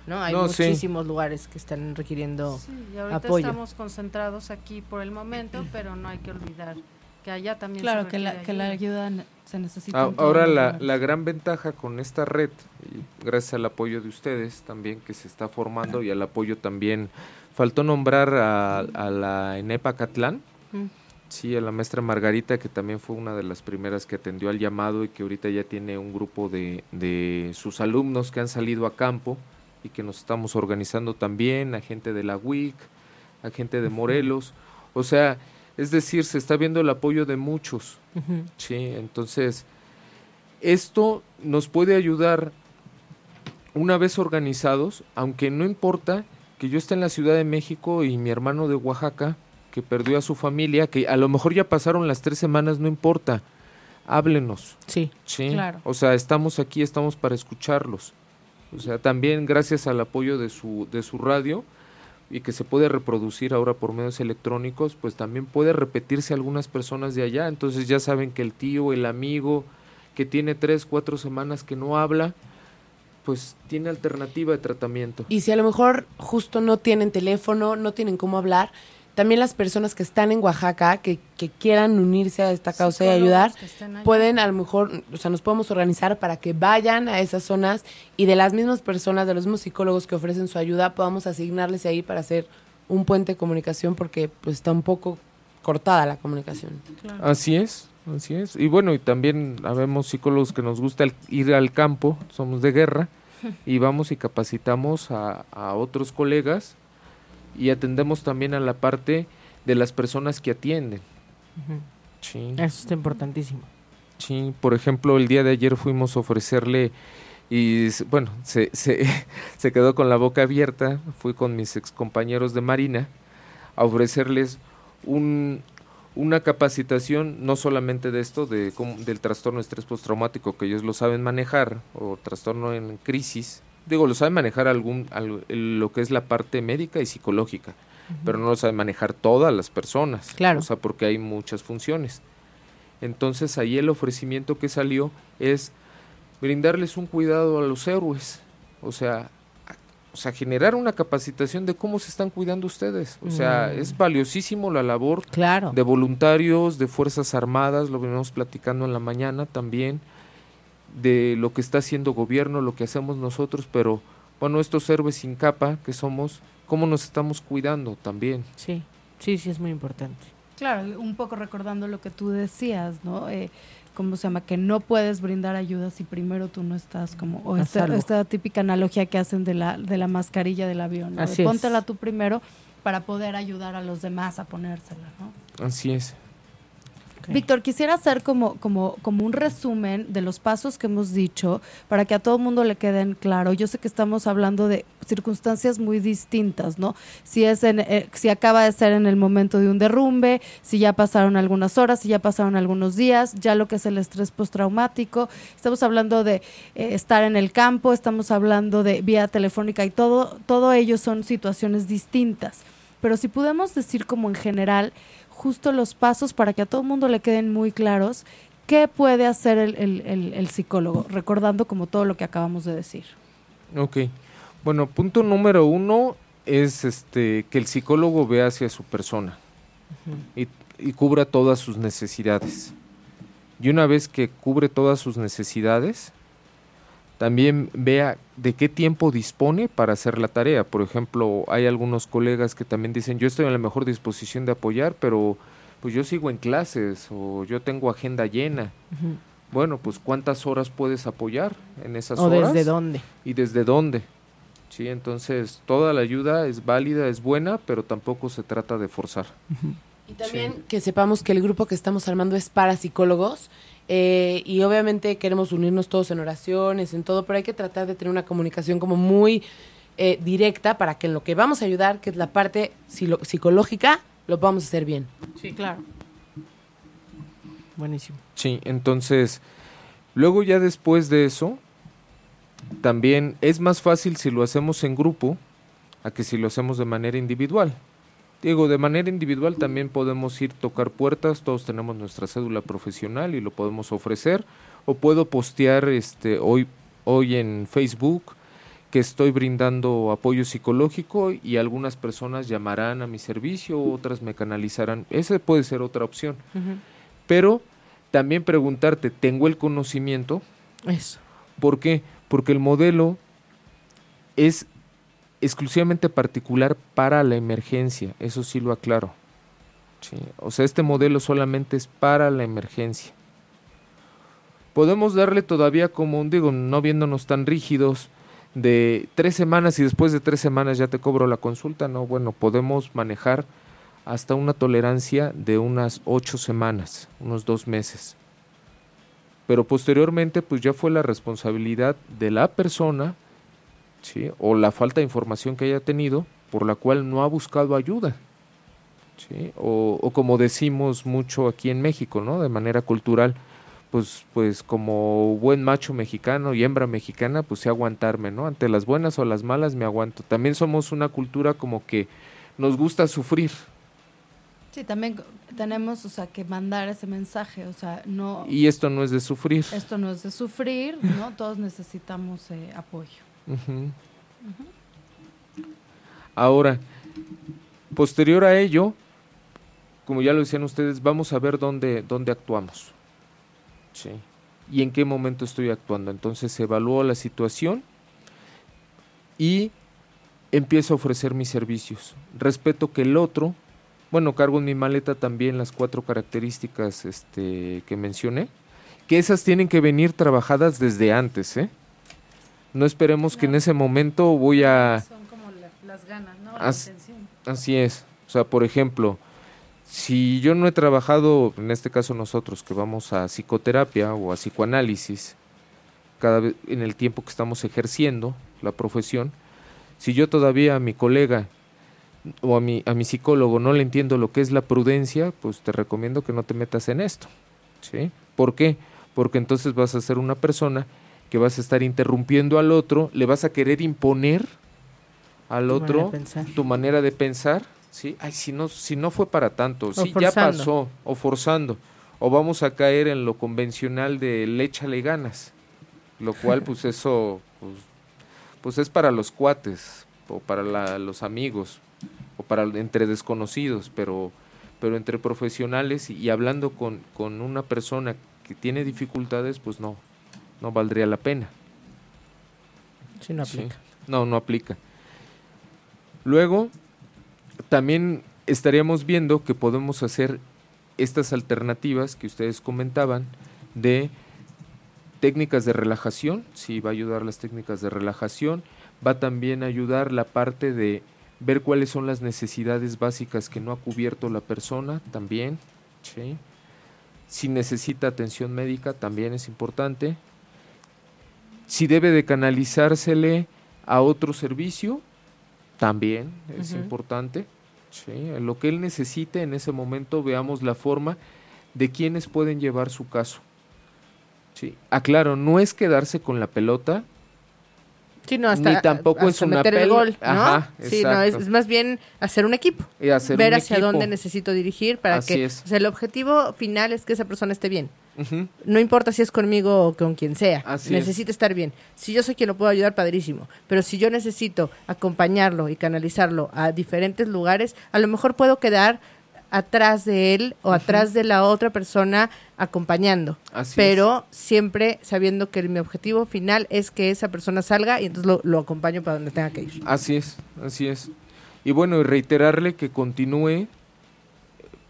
¿No? Hay No, sí. muchísimos lugares que están requiriendo Sí, y ahorita apoyo. estamos concentrados aquí por el momento, pero no hay que olvidar que allá también Claro, se que la, requiere que la ayuda. ayuda se necesita. Ahora la, la gran ventaja con esta red, y gracias al apoyo de ustedes también que se está formando y al apoyo también, faltó nombrar a, a la ENEPA Catlán, Mm. sí, a la maestra Margarita que también fue una de las primeras que atendió al llamado y que ahorita ya tiene un grupo de, de sus alumnos que han salido a campo y que nos estamos organizando también, a gente de la UIC, a gente de Morelos, o sea, es decir, se está viendo el apoyo de muchos. Sí, entonces esto nos puede ayudar una vez organizados, aunque no importa que yo esté en la Ciudad de México y mi hermano de Oaxaca, que perdió a su familia, que a lo mejor ya pasaron las tres semanas, no importa, háblenos. Sí. Sí, Claro. o sea, estamos aquí, estamos para escucharlos. O sea, también gracias al apoyo de su, de su radio y que se puede reproducir ahora por medios electrónicos, pues también puede repetirse algunas personas de allá. Entonces ya saben que el tío, el amigo que tiene tres, cuatro semanas que no habla, pues tiene alternativa de tratamiento. Y si a lo mejor justo no tienen teléfono, no tienen cómo hablar, también las personas que están en Oaxaca, que, que quieran unirse a esta causa y ayudar, pueden a lo mejor, o sea, nos podemos organizar para que vayan a esas zonas y de las mismas personas, de los mismos psicólogos que ofrecen su ayuda, podamos asignarles ahí para hacer un puente de comunicación porque pues está un poco cortada la comunicación. Así es, así es. Y bueno, y también habemos psicólogos que nos gusta el- ir al campo, somos de guerra, y vamos y capacitamos a, a otros colegas y atendemos también a la parte de las personas que atienden. Sí, Eso está importantísimo. sí. Por ejemplo, el día de ayer fuimos a ofrecerle, y bueno, se, se, se quedó con la boca abierta, fui con mis excompañeros de Marina a ofrecerles un, una capacitación no solamente de esto, de del trastorno de estrés postraumático que ellos lo saben manejar, o trastorno en crisis, digo, lo saben manejar algún, al- el- lo que es la parte médica y psicológica, pero no lo saben manejar todas las personas, Claro. o sea, porque hay muchas funciones. Entonces ahí el ofrecimiento que salió es brindarles un cuidado a los héroes, o sea, a- o sea, generar una capacitación de cómo se están cuidando ustedes. O sea, Mm. es valiosísimo la labor Claro. de voluntarios, de Fuerzas Armadas, lo venimos platicando en la mañana también, de lo que está haciendo gobierno, lo que hacemos nosotros, pero bueno, estos héroes sin capa que somos, cómo nos estamos cuidando también. Sí. Sí, sí, es muy importante. Claro, un poco recordando lo que tú decías, ¿no? Eh, ¿Cómo se llama? Que no puedes brindar ayuda si primero tú no estás como... O esta, típica analogía que hacen de la, de la mascarilla del avión, ¿no? De Así es. póntela tú primero para poder ayudar a los demás a ponérsela, ¿no? Así es. Víctor, quisiera hacer como, como, como un resumen de los pasos que hemos dicho para que a todo mundo le queden claro. Yo sé que estamos hablando de circunstancias muy distintas, ¿no? Si es en, eh, si acaba de ser en el momento de un derrumbe, si ya pasaron algunas horas, si ya pasaron algunos días, ya lo que es el estrés postraumático. Estamos hablando de eh, estar en el campo, estamos hablando de vía telefónica y todo, todo ello son situaciones distintas. Pero si podemos decir como en general, justo los pasos para que a todo el mundo le queden muy claros, ¿qué puede hacer el, el- el- el psicólogo? Recordando como todo lo que acabamos de decir. Ok. Bueno, punto número uno es este que el psicólogo vea hacia su persona y, y cubra todas sus necesidades. Y una vez que cubre todas sus necesidades, también vea de qué tiempo dispone para hacer la tarea. Por ejemplo, hay algunos colegas que también dicen, yo estoy en la mejor disposición de apoyar, pero pues yo sigo en clases o yo tengo agenda llena. Bueno, pues ¿cuántas horas puedes apoyar en esas ¿O horas? desde dónde? y desde dónde. Sí, entonces toda la ayuda es válida, es buena, pero tampoco se trata de forzar. Y también que sepamos que el grupo que estamos armando es para psicólogos eh, y obviamente queremos unirnos todos en oraciones, en todo, pero hay que tratar de tener una comunicación como muy eh, directa para que en lo que vamos a ayudar, que es la parte silo- psicológica, lo podamos hacer bien. Sí, claro. Buenísimo. Sí, entonces luego ya después de eso, también es más fácil si lo hacemos en grupo a que si lo hacemos de manera individual. Digo, de manera individual también podemos ir tocar puertas, todos tenemos nuestra cédula profesional y lo podemos ofrecer, o puedo postear este hoy hoy en Facebook que estoy brindando apoyo psicológico y algunas personas llamarán a mi servicio, otras me canalizarán. Esa puede ser otra opción. Pero también preguntarte, ¿tengo el conocimiento? Eso. ¿Por qué? Porque el modelo es exclusivamente particular para la emergencia, eso sí lo aclaro. O sea, este modelo solamente es para la emergencia. Podemos darle todavía como, digo, no viéndonos tan rígidos, de tres semanas y después de tres semanas ya te cobro la consulta, no, bueno, podemos manejar hasta una tolerancia de unas ocho semanas, unos dos meses. Pero posteriormente, pues ya fue la responsabilidad de la persona, ¿sí? o la falta de información que haya tenido, por la cual no ha buscado ayuda. ¿sí? O, o como decimos mucho aquí en México, ¿no? De manera cultural, pues, pues como buen macho mexicano y hembra mexicana, pues sé aguantarme, ¿no? Ante las buenas o las malas me aguanto. También somos una cultura como que nos gusta sufrir. Sí, también tenemos, o sea, que mandar ese mensaje, o sea, no... Y esto no es de sufrir. Esto no es de sufrir, ¿no? Todos necesitamos eh, apoyo. Ahora, posterior a ello, como ya lo decían ustedes, vamos a ver dónde, dónde actuamos. Sí. ¿Y en qué momento estoy actuando? Entonces evalúo la situación y empiezo a ofrecer mis servicios. Respeto que el otro, bueno, cargo en mi maleta también las cuatro características este, que mencioné, que esas tienen que venir trabajadas desde antes, ¿eh? No esperemos que en ese momento voy a... Son como las ganas, ¿no? La. Así es. O sea, por ejemplo, si yo no he trabajado, en este caso nosotros que vamos a psicoterapia o a psicoanálisis, cada vez en el tiempo que estamos ejerciendo la profesión, si yo todavía a mi colega o a mi, a mi psicólogo no le entiendo lo que es la prudencia, pues te recomiendo que no te metas en esto. ¿sí? ¿Por qué? Porque entonces vas a ser una persona que vas a estar interrumpiendo al otro, le vas a querer imponer al otro tu manera de pensar ¿sí? Ay, si no, si no fue para tanto, si ya pasó, o forzando, o vamos a caer en lo convencional de le échale ganas, lo cual pues eso, pues, pues es para los cuates, o para los amigos, o para entre desconocidos, pero, pero entre profesionales y, hablando con, con una persona que tiene dificultades, pues no, no valdría la pena. Sí, no aplica. No, no aplica. Luego, también estaríamos viendo que podemos hacer estas alternativas que ustedes comentaban de técnicas de relajación, sí va a ayudar las técnicas de relajación, va también a ayudar la parte de ver cuáles son las necesidades básicas que no ha cubierto la persona también, ¿sí? si necesita atención médica también es importante, si debe de canalizársele a otro servicio, también es importante. lo que él necesite en ese momento veamos la forma de quienes pueden llevar su caso. ¿sí? Aclaro, no es quedarse con la pelota. Sí, no, hasta, ni tampoco es una meter el gol, ¿no? sí, no, es, más bien hacer un equipo. ver hacia dónde necesito dirigir para que... O sea, el objetivo final es que esa persona esté bien. No importa si es conmigo o con quien sea. necesita estar bien. Si yo soy quien lo puedo ayudar, padrísimo. Pero si yo necesito acompañarlo y canalizarlo a diferentes lugares, a lo mejor puedo quedar atrás de él o atrás de la otra persona acompañando. pero siempre sabiendo que mi objetivo final es que esa persona salga y entonces lo, lo, acompaño para donde tenga que ir. Así es, así es. Y bueno, y reiterarle que continúe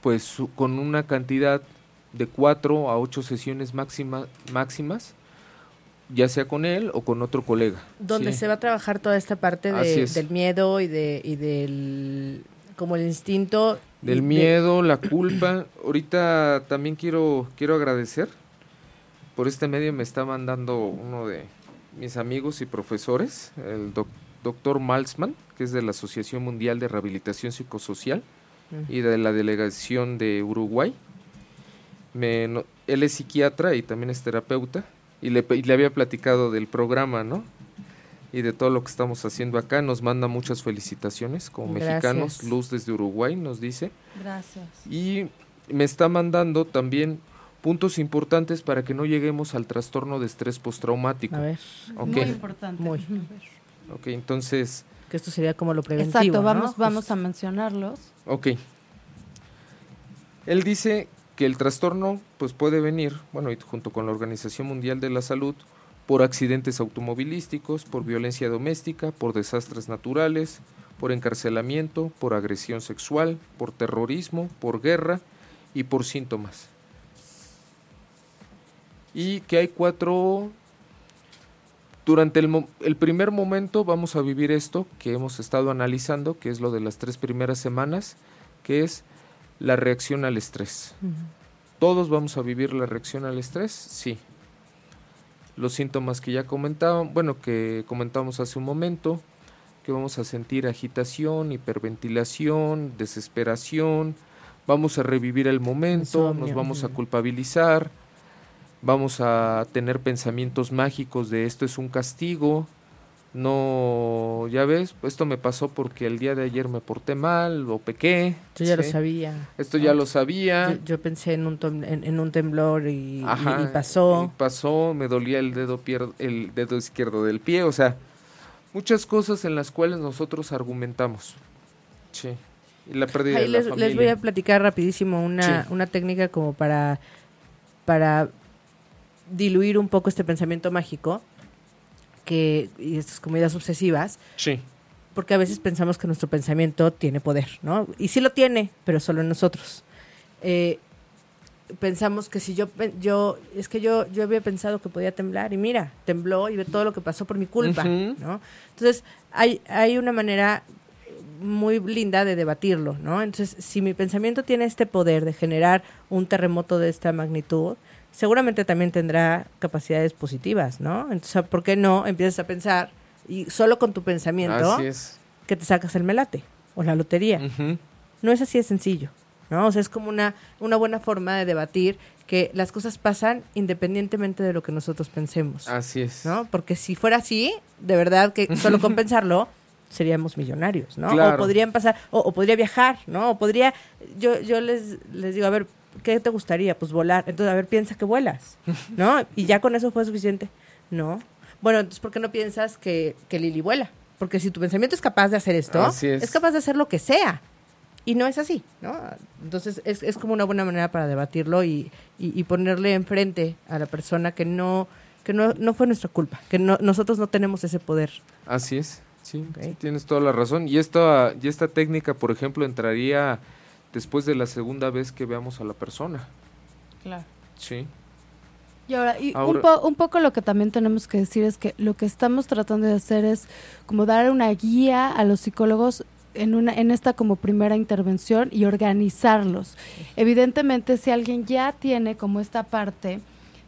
pues con una cantidad de cuatro a ocho sesiones máxima, máximas, ya sea con él o con otro colega. Donde se va a trabajar toda esta parte del miedo y, de, y del como el instinto. Del miedo, la culpa. Ahorita también quiero, quiero agradecer. Por este medio me está mandando uno de mis amigos y profesores, el doctor Malzman, que es de la Asociación Mundial de Rehabilitación Psicosocial y de la Delegación de Uruguay él es psiquiatra y también es terapeuta y le, le, había platicado del programa, ¿no? Y de todo lo que estamos haciendo acá. Nos manda muchas felicitaciones como mexicanos. Gracias. Luz desde Uruguay nos dice. Gracias. Y me está mandando también puntos importantes para que no lleguemos al trastorno de estrés postraumático. A ver, Ok, Muy importante. Muy. ok, entonces, que esto sería como lo preventivo, Exacto, ¿no? vamos, Justo. vamos a mencionarlos. ok. Él dice que el trastorno pues puede venir, bueno, y junto con la Organización Mundial de la Salud, por accidentes automovilísticos, por violencia doméstica, por desastres naturales, por encarcelamiento, por agresión sexual, por terrorismo, por guerra y por síntomas. Y que hay cuatro... Durante el, primer momento vamos a vivir esto que hemos estado analizando, que es lo de las tres primeras semanas, que es la reacción al estrés. ¿Todos vamos a vivir la reacción al estrés? Sí. Los síntomas que ya comentaban, bueno, que comentamos hace un momento, que vamos a sentir agitación, hiperventilación, desesperación, vamos a revivir el momento, nos vamos a culpabilizar, vamos a tener pensamientos mágicos de esto es un castigo, no, ya ves, esto me pasó porque el día de ayer me porté mal o pequé. Yo ya lo sabía. Esto ya lo sabía. Yo, yo pensé en un, tom- en, en un temblor y, y- Ajá, y pasó. y pasó, me dolía el dedo, el dedo izquierdo del pie, o sea, muchas cosas en las cuales nosotros argumentamos. Sí. Y la pérdida Ahí de la les, les voy a platicar rapidísimo una, Sí. una técnica como para, para diluir un poco este pensamiento mágico que, y estas comidas obsesivas, Sí. porque a veces pensamos que nuestro pensamiento tiene poder, ¿no? Y sí lo tiene, pero solo en nosotros. Eh, pensamos que si yo, yo, es que yo, yo había pensado que podía temblar y mira, tembló y ve todo lo que pasó por mi culpa. ¿no? Entonces, hay, hay una manera muy linda de debatirlo, ¿no? Entonces, si mi pensamiento tiene este poder de generar un terremoto de esta magnitud, seguramente también tendrá capacidades positivas, ¿no? Entonces, ¿por qué no empiezas a pensar y solo con tu pensamiento Así es. que te sacas el melate o la lotería? No es así de sencillo, ¿no? O sea, es como una, una buena forma de debatir que las cosas pasan independientemente de lo que nosotros pensemos, Así es. ¿no? Porque si fuera así, de verdad que solo con pensarlo seríamos millonarios, ¿no? O podrían pasar, o, o podría viajar, ¿no? O podría, yo, yo les, les digo, a ver, ¿qué te gustaría? Pues volar. Entonces, a ver, piensa que vuelas, ¿no? Y ya con eso fue suficiente. No. Bueno, entonces, ¿por qué no piensas que, que Lili vuela? Porque si tu pensamiento es capaz de hacer esto, es. capaz de hacer lo que sea. Y no es así, ¿no? Entonces, es, es como una buena manera para debatirlo y, y, y ponerle enfrente a la persona que no que no, no fue nuestra culpa, que no, nosotros no tenemos ese poder. Así es. Sí, sí, tienes toda la razón. Y esta, y esta técnica, por ejemplo, entraría después de la segunda vez que veamos a la persona. Claro. Sí. Y ahora, y Ahora- un, po- un poco lo que también tenemos que decir es que lo que estamos tratando de hacer es como dar una guía a los psicólogos en una en esta como primera intervención y organizarlos. Evidentemente, si alguien ya tiene como esta parte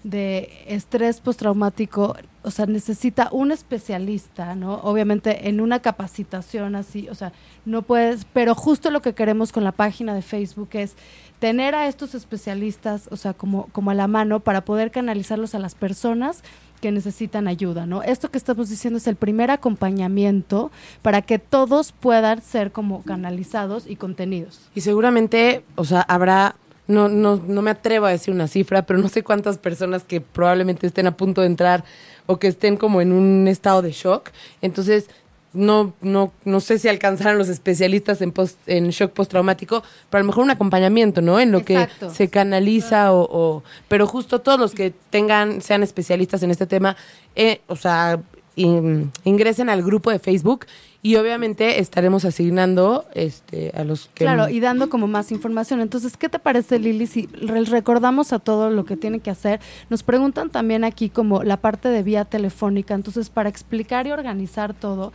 de estrés postraumático, o sea, necesita un especialista, ¿no? Obviamente en una capacitación así, o sea, no puedes, pero justo lo que queremos con la página de Facebook es tener a estos especialistas, o sea, como, como a la mano para poder canalizarlos a las personas que necesitan ayuda, ¿no? Esto que estamos diciendo es el primer acompañamiento para que todos puedan ser como canalizados y contenidos. Y seguramente, o sea, habrá, no, no, no me atrevo a decir una cifra, pero no sé cuántas personas que probablemente estén a punto de entrar o que estén como en un estado de shock. Entonces, no, no, no sé si alcanzarán los especialistas en, post, en shock postraumático, pero a lo mejor un acompañamiento, ¿no? En lo Exacto. que se canaliza o, o- Pero justo todos los que tengan, sean especialistas en este tema, eh, o sea, in- ingresen al grupo de Facebook y obviamente estaremos asignando este, a los que... Claro, y dando como más información. Entonces, ¿qué te parece, Lili, si re- recordamos a todo lo que tienen que hacer? Nos preguntan también aquí como la parte de vía telefónica. Entonces, para explicar y organizar todo,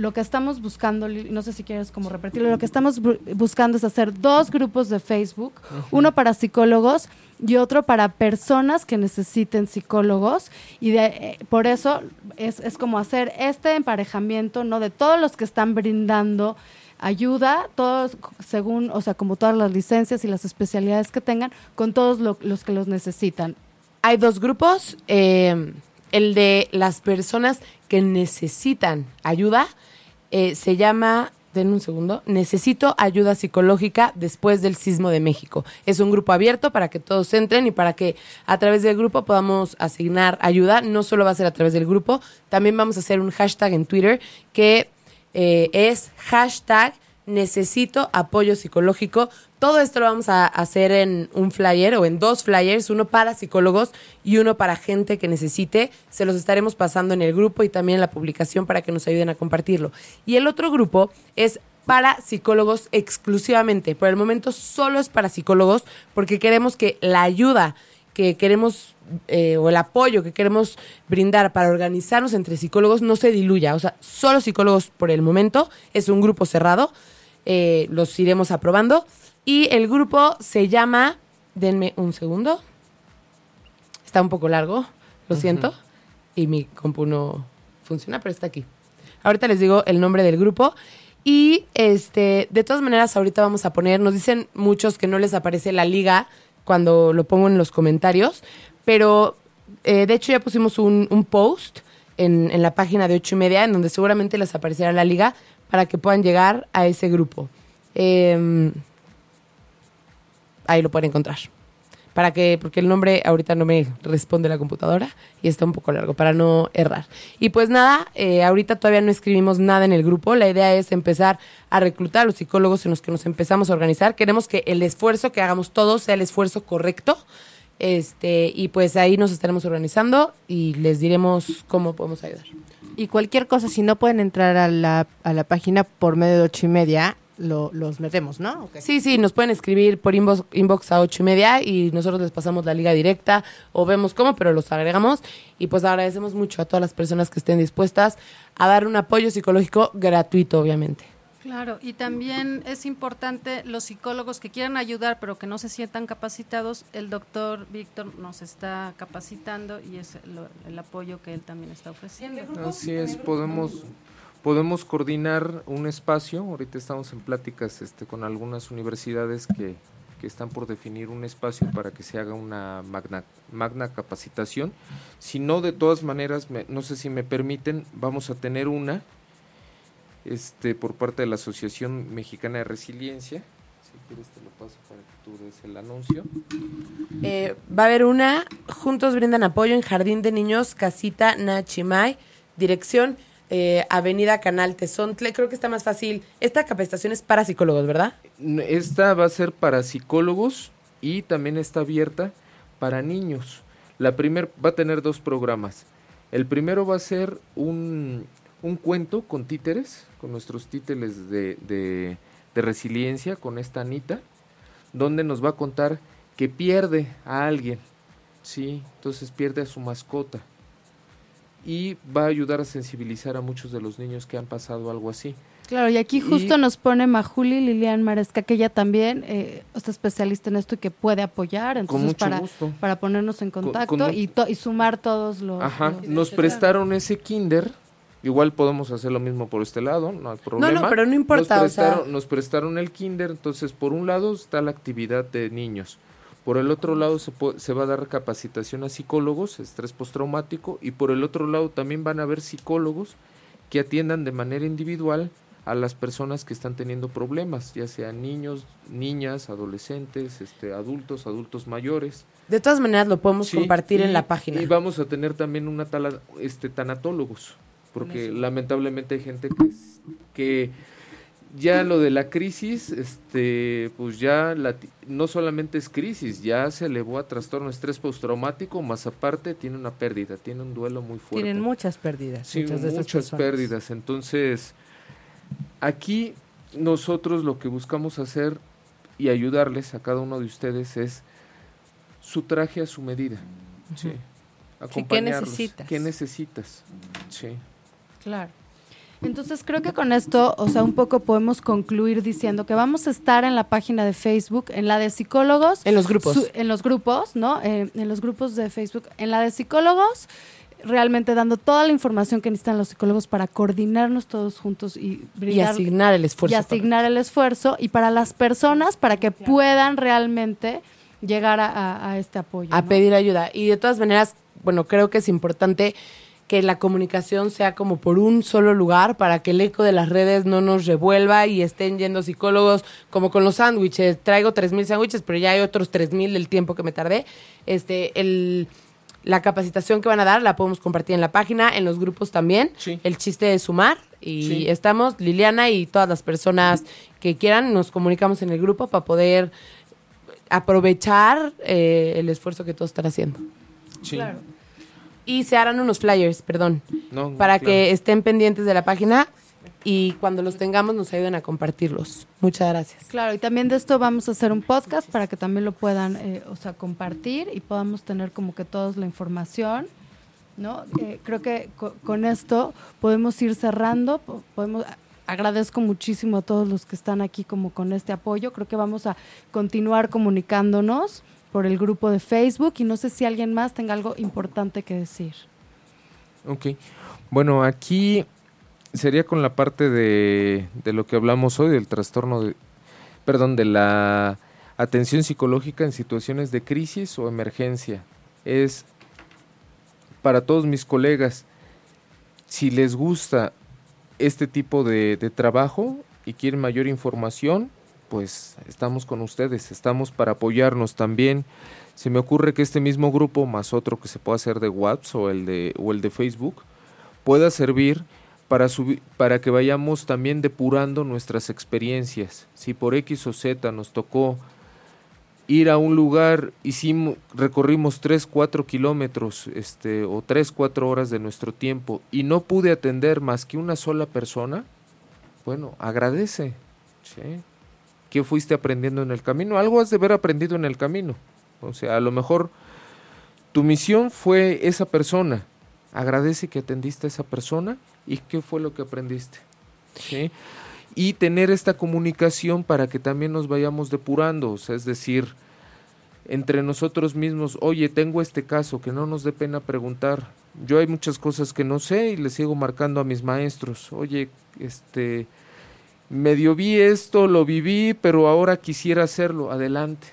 lo que estamos buscando, no sé si quieres como repetirlo, lo que estamos bu- buscando es hacer dos grupos de Facebook, uno para psicólogos y otro para personas que necesiten psicólogos y de, eh, por eso es, es como hacer este emparejamiento no de todos los que están brindando ayuda todos según o sea como todas las licencias y las especialidades que tengan con todos lo- los que los necesitan Hay dos grupos. eh, el de las personas que necesitan ayuda. Eh, se llama, den un segundo, Necesito ayuda psicológica después del sismo de México. Es un grupo abierto para que todos entren y para que a través del grupo podamos asignar ayuda. No solo va a ser a través del grupo, también vamos a hacer un hashtag en Twitter que eh, es hashtag necesito apoyo psicológico. Todo esto lo vamos a hacer en un flyer o en dos flyers, uno para psicólogos y uno para gente que necesite. Se los estaremos pasando en el grupo y también en la publicación para que nos ayuden a compartirlo. Y el otro grupo es para psicólogos exclusivamente. Por el momento solo es para psicólogos porque queremos que la ayuda que queremos eh, o el apoyo que queremos brindar para organizarnos entre psicólogos no se diluya. O sea, solo psicólogos por el momento. Es un grupo cerrado. Eh, los iremos aprobando. Y el grupo se llama, denme un segundo. Está un poco largo, lo siento. Y mi compu no funciona, pero está aquí. Ahorita les digo el nombre del grupo. Y este, de todas maneras, ahorita vamos a poner, nos dicen muchos que no les aparece la liga cuando lo pongo en los comentarios, pero eh, de hecho ya pusimos un, un post en, en, la página de ocho y media, en donde seguramente les aparecerá la liga para que puedan llegar a ese grupo. Eh, ahí lo pueden encontrar. Para que, porque el nombre ahorita no me responde la computadora y está un poco largo para no errar. Y pues nada, eh, ahorita todavía no escribimos nada en el grupo. La idea es empezar a reclutar a los psicólogos en los que nos empezamos a organizar. Queremos que el esfuerzo que hagamos todos sea el esfuerzo correcto. Este, y pues ahí nos estaremos organizando y les diremos cómo podemos ayudar. Y cualquier cosa, si no pueden entrar a la, a la página por medio de ocho y media, lo, los metemos, ¿no? Sí, sí, nos pueden escribir por inbox, inbox a ocho y media y nosotros les pasamos la liga directa o vemos cómo, pero los agregamos. Y pues agradecemos mucho a todas las personas que estén dispuestas a dar un apoyo psicológico gratuito, obviamente. Claro, y también es importante los psicólogos que quieran ayudar pero que no se sientan capacitados, el doctor Víctor nos está capacitando y es lo, el apoyo que él también está ofreciendo. Así es, podemos podemos coordinar un espacio, ahorita estamos en pláticas este, con algunas universidades que, que están por definir un espacio para que se haga una magna, magna capacitación. Si no, de todas maneras, me, no sé si me permiten, vamos a tener una este, por parte de la Asociación Mexicana de Resiliencia. Si quieres te lo paso para que tú des el anuncio. Eh, va a haber una, juntos brindan apoyo en Jardín de Niños, Casita Nachimay, dirección eh, Avenida Canal Tezontle. Creo que está más fácil. Esta capacitación es para psicólogos, ¿verdad? Esta va a ser para psicólogos y también está abierta para niños. La primer va a tener dos programas. El primero va a ser un, un cuento con títeres, con nuestros títeres de, de, de, resiliencia, con esta Anita, donde nos va a contar que pierde a alguien, ¿sí? Entonces pierde a su mascota y va a ayudar a sensibilizar a muchos de los niños que han pasado algo así. Claro, y aquí justo y, nos pone Majuli Lilian Maresca, que ella también eh, está especialista en esto y que puede apoyar, entonces para, gusto. para ponernos en contacto con, con y, to, y, sumar todos los... Ajá, los nos prestaron ese kinder, igual podemos hacer lo mismo por este lado, no hay problema. No, no, pero no importa. Nos prestaron, o sea... nos prestaron el kinder, entonces por un lado está la actividad de niños, por el otro lado se, se, va a dar capacitación a psicólogos, estrés postraumático, y por el otro lado también van a haber psicólogos que atiendan de manera individual a las personas que están teniendo problemas, ya sean niños, niñas, adolescentes, este, adultos, adultos mayores. De todas maneras lo podemos sí, compartir y, en la página. Y vamos a tener también una tala, este, tanatólogos, porque lamentablemente hay gente que, que ya lo de la crisis, este, pues ya la, no solamente es crisis, ya se elevó a trastorno estrés postraumático, más aparte tiene una pérdida, tiene un duelo muy fuerte. Tienen muchas pérdidas. Sí, muchas, de muchas pérdidas. Entonces, aquí nosotros lo que buscamos hacer y ayudarles a cada uno de ustedes es su traje a su medida. Uh -huh. Sí. Acompañarlos. ¿Qué necesitas? ¿Qué necesitas? Sí. Claro. Entonces creo que con esto, o sea, un poco podemos concluir diciendo que vamos a estar en la página de Facebook, en la de psicólogos. En los grupos. Su, en los grupos, ¿no? Eh, en los grupos de Facebook. En la de psicólogos, realmente dando toda la información que necesitan los psicólogos para coordinarnos todos juntos y brindar, Y asignar el esfuerzo. Y asignar el esfuerzo. Y para las personas, para que claro. puedan realmente llegar a, a, a este apoyo. A ¿no? pedir ayuda. Y de todas maneras, bueno, creo que es importante que la comunicación sea como por un solo lugar para que el eco de las redes no nos revuelva y estén yendo psicólogos como con los sándwiches. Traigo 3.000 sándwiches, pero ya hay otros 3.000 del tiempo que me tardé. Este, el, la capacitación que van a dar la podemos compartir en la página, en los grupos también. Sí. El chiste es sumar y Sí. estamos, Liliana y todas las personas que quieran, nos comunicamos en el grupo para poder aprovechar eh, el esfuerzo que todos están haciendo. Sí. Y se harán unos flyers, perdón, No, para claro. que estén pendientes de la página y cuando los tengamos nos ayuden a compartirlos. Muchas gracias. Claro, y también de esto vamos a hacer un podcast para que también lo puedan, eh, o sea, compartir y podamos tener como que todos la información, ¿no? Eh, creo que co- con esto podemos ir cerrando, po- podemos agradezco muchísimo a todos los que están aquí como con este apoyo. Creo que vamos a continuar comunicándonos por el grupo de Facebook y no sé si alguien más tenga algo importante que decir. Ok. Bueno, aquí sería con la parte de, de lo que hablamos hoy, del trastorno de, perdón, de la atención psicológica en situaciones de crisis o emergencia. Es para todos mis colegas, si les gusta este tipo de, de trabajo y quieren mayor información, pues estamos con ustedes, estamos para apoyarnos también. Se me ocurre que este mismo grupo, más otro que se pueda hacer de WhatsApp o el de, o el de Facebook, pueda servir para, subi- para que vayamos también depurando nuestras experiencias. Si por X o Z nos tocó ir a un lugar, hicimos, recorrimos 3, 4 kilómetros este, o 3, 4 horas de nuestro tiempo y no pude atender más que una sola persona, bueno, agradece. ¿sí? ¿Qué fuiste aprendiendo en el camino? Algo has de haber aprendido en el camino. O sea, a lo mejor tu misión fue esa persona. Agradece que atendiste a esa persona y qué fue lo que aprendiste. Y tener esta comunicación para que también nos vayamos depurando. O sea, es decir, entre nosotros mismos, oye, tengo este caso, que no nos dé pena preguntar. Yo hay muchas cosas que no sé y le sigo marcando a mis maestros. Oye, este, medio vi esto, lo viví, pero ahora quisiera hacerlo. Adelante.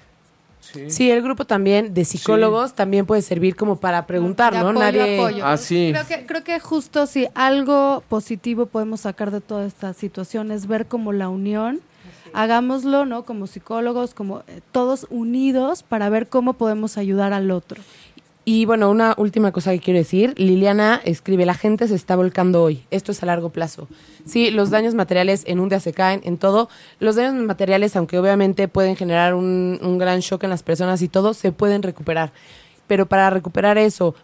Sí. Sí, el grupo también de psicólogos también puede servir como para preguntar, De ¿no? apoyo, Nadie... apoyo. Ah, sí. Creo que, creo que justo si algo positivo podemos sacar de toda esta situación es ver como la unión. Hagámoslo, ¿no? Como psicólogos, como eh, todos unidos para ver cómo podemos ayudar al otro. Y bueno, una última cosa que quiero decir. Liliana escribe, la gente se está volcando hoy. Esto es a largo plazo. Sí, los daños materiales en un día se caen, en todo. Los daños materiales, aunque obviamente pueden generar un, un gran shock en las personas y todo, se pueden recuperar. Pero para recuperar eso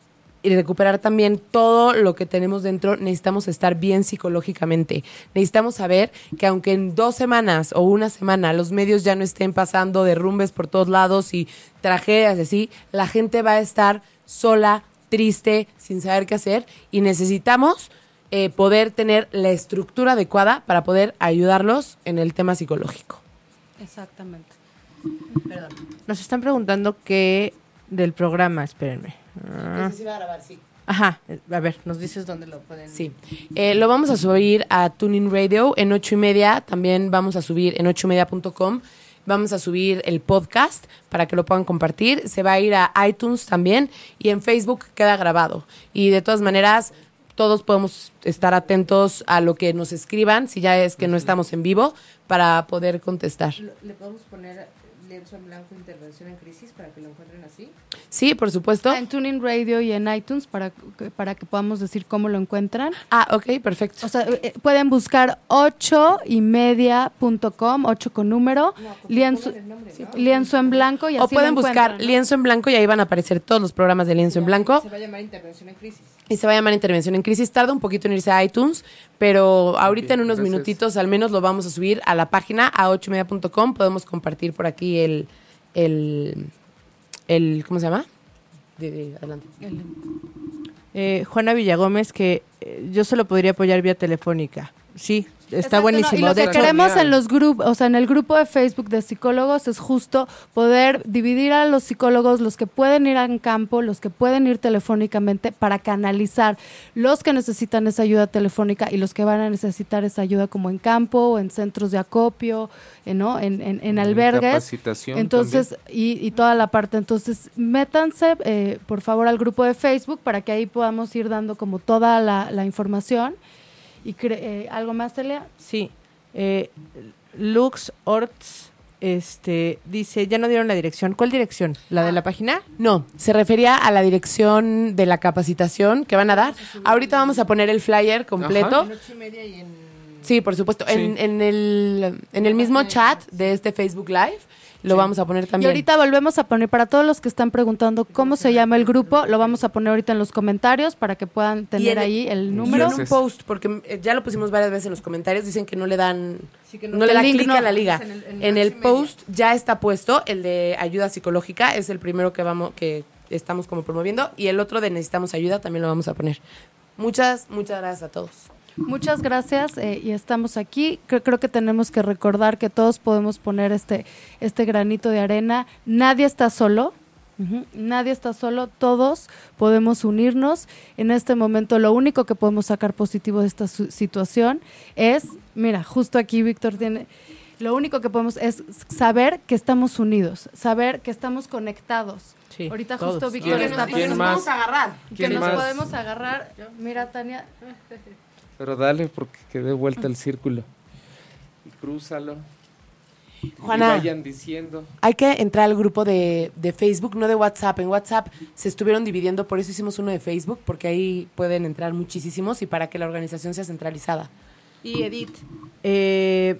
y recuperar también todo lo que tenemos dentro, necesitamos estar bien psicológicamente. Necesitamos saber que aunque en dos semanas o una semana los medios ya no estén pasando derrumbes por todos lados y tragedias así, la gente va a estar sola, triste, sin saber qué hacer y necesitamos eh, poder tener la estructura adecuada para poder ayudarlos en el tema psicológico. Exactamente. Nos están preguntando qué del programa, espérenme. Ah. Ajá, eh, a ver, nos dices dónde lo pueden. Sí. Eh, lo vamos a subir a Tuning Radio en ocho y media. También vamos a subir en ocho y media.com. Vamos a subir el podcast para que lo puedan compartir. Se va a ir a iTunes también y en Facebook queda grabado. Y de todas maneras, todos podemos estar atentos a lo que nos escriban, si ya es que no estamos en vivo, para poder contestar. ¿Le podemos poner lienzo en blanco intervención en crisis para que lo encuentren así? Sí, por supuesto. En Tuning Radio y en iTunes para, que- para que podamos decir cómo lo encuentran. Ah, ok, perfecto. O sea, eh, pueden buscar ocho y media.com, ocho con número, lienzo, lienzo en blanco y así O lo pueden buscar encuentran, ¿no? lienzo en blanco y ahí van a aparecer todos los programas de lienzo en blanco. Se va a llamar intervención en crisis. Y se va a llamar Intervención en Crisis. Tarda un poquito en irse a iTunes, pero ahorita en unos gracias. minutitos al menos lo vamos a subir a la página a 8media.com. Podemos compartir por aquí el, el, el ¿cómo se llama? De- de- adelante. Eh, Juana Villagómez, que eh, yo solo podría apoyar vía telefónica. Sí, está Exacto, no, buenísimo. y lo De que hecho, queremos en los grupos, o sea, en el grupo de Facebook de psicólogos es justo poder dividir a los psicólogos, los que pueden ir en campo, los que pueden ir telefónicamente, para canalizar los que necesitan esa ayuda telefónica y los que van a necesitar esa ayuda como en campo o en centros de acopio, eh, ¿no? En, en, en albergues. Capacitación Entonces, y, y toda la parte. Entonces, métanse, eh, por favor, al grupo de Facebook para que ahí podamos ir dando como toda la, la información. Y cre- eh, ¿Algo más, Celia? Sí. Eh, Lux Orts este, dice, ya no dieron la dirección. ¿Cuál dirección? ¿La de la página? No, se refería a la dirección de la capacitación que van a dar. Ahorita vamos a poner el flyer completo. Sí, por supuesto. En, en el, en el mismo chat de este Facebook Live lo vamos a poner Y también. ahorita volvemos a poner, para todos los que están preguntando cómo se llama el grupo, lo vamos a poner ahorita en los comentarios para que puedan Y tener en- ahí el Y número. en un post, porque eh, ya lo pusimos varias veces en los comentarios, dicen que no le dan, que no, le da link clic no. a la liga. En el- en En el el post ya está puesto el de ayuda psicológica, es el primero que vamos, que estamos como promoviendo, y el otro de necesitamos ayuda también lo vamos a poner. Muchas, muchas gracias a todos. Muchas gracias eh, y estamos aquí. Creo, creo que tenemos que recordar que todos podemos poner este, este granito de arena. Nadie está solo. Nadie está solo, todos podemos unirnos. En este momento lo único que podemos sacar positivo de esta situación es, mira, justo aquí Víctor tiene, lo único que podemos es saber que estamos unidos, saber que estamos conectados. Sí, Ahorita todos. justo Víctor ¿Quién- está más? agarrar. que ¿Quién nos más? podemos agarrar. Mira, Tania, Pero dale porque quede vuelta el círculo. Y crúzalo. Juana. Y vayan diciendo. Hay que entrar al grupo de, de Facebook, no de WhatsApp. En WhatsApp se estuvieron dividiendo, por eso hicimos uno de Facebook, porque ahí pueden entrar muchísimos y para que la organización sea centralizada. Y Edith, eh,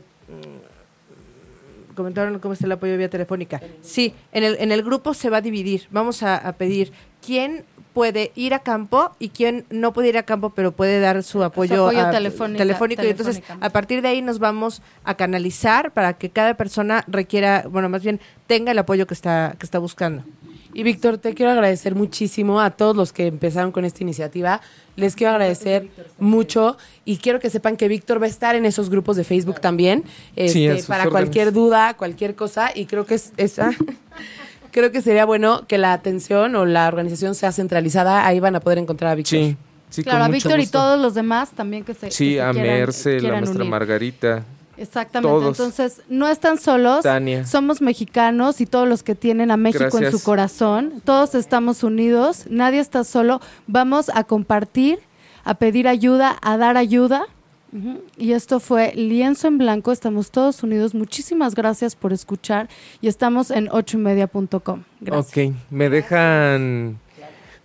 comentaron cómo está el apoyo vía telefónica. Sí, en el, en el grupo se va a dividir. Vamos a, a pedir quién puede ir a campo y quién no puede ir a campo, pero puede dar su apoyo, apoyo a- telefónica- telefónico. Y entonces, a partir de ahí nos vamos a canalizar para que cada persona requiera, bueno, más bien tenga el apoyo que está, que está buscando. Y Víctor, te quiero agradecer muchísimo a todos los que empezaron con esta iniciativa. Les quiero agradecer mucho y quiero que sepan que Víctor va a estar en esos grupos de Facebook también Sí, este, sus para órdenes. cualquier duda, cualquier cosa y creo que es, es- ah, creo que sería bueno que la atención o la organización sea centralizada. Ahí van a poder encontrar a Víctor. Sí, sí, claro, a Víctor y todos los demás también que se Sí, que se a quieran- Merce, la maestra unir. Margarita. Exactamente. todos. Entonces, no están solos. Tania. Somos mexicanos y todos los que tienen a México en su corazón. Todos estamos unidos. Nadie está solo. Vamos a compartir, a pedir ayuda, a dar ayuda. Y esto fue Lienzo en Blanco. Estamos todos unidos. Muchísimas gracias por escuchar. Y estamos en ochoymedia.com. Gracias. Ok, me dejan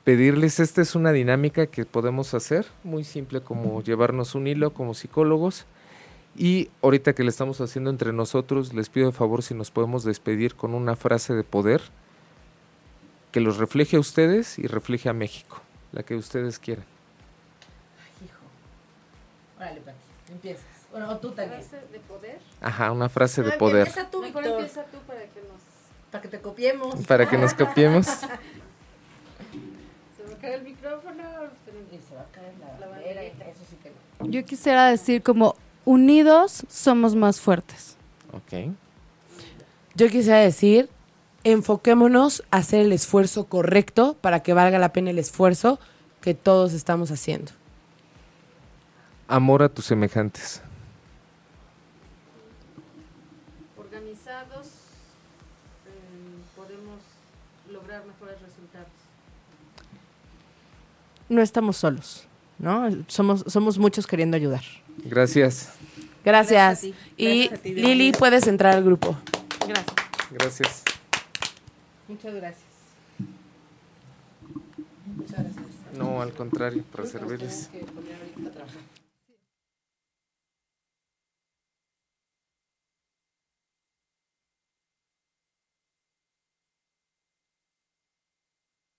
pedirles, esta es una dinámica que podemos hacer, muy simple como llevarnos un hilo como psicólogos. Y ahorita que le estamos haciendo entre nosotros, les pido de favor si nos podemos despedir con una frase de poder que los refleje a ustedes y refleje a México, la que ustedes quieran. Órale, Pati, empiezas. Bueno, tú también. de poder. Ajá, una frase de poder tú, Mejor empieza tú para que nos... para que te copiemos. para que nos copiemos. Se va a caer el micrófono. se va a caer la, bandera, eso sí que Yo quisiera decir como unidos somos más fuertes. Ok. Yo quisiera decir, enfoquémonos a hacer el esfuerzo correcto para que valga la pena el esfuerzo que todos estamos haciendo. Amor a tus semejantes. Organizados eh, podemos lograr mejores resultados. No estamos solos, ¿no? Somos, somos muchos queriendo ayudar. Gracias. Gracias. Gracias. Y Gracias ti, Lili, puedes entrar al grupo. Gracias. Gracias. Muchas gracias. No, al contrario, para servirles.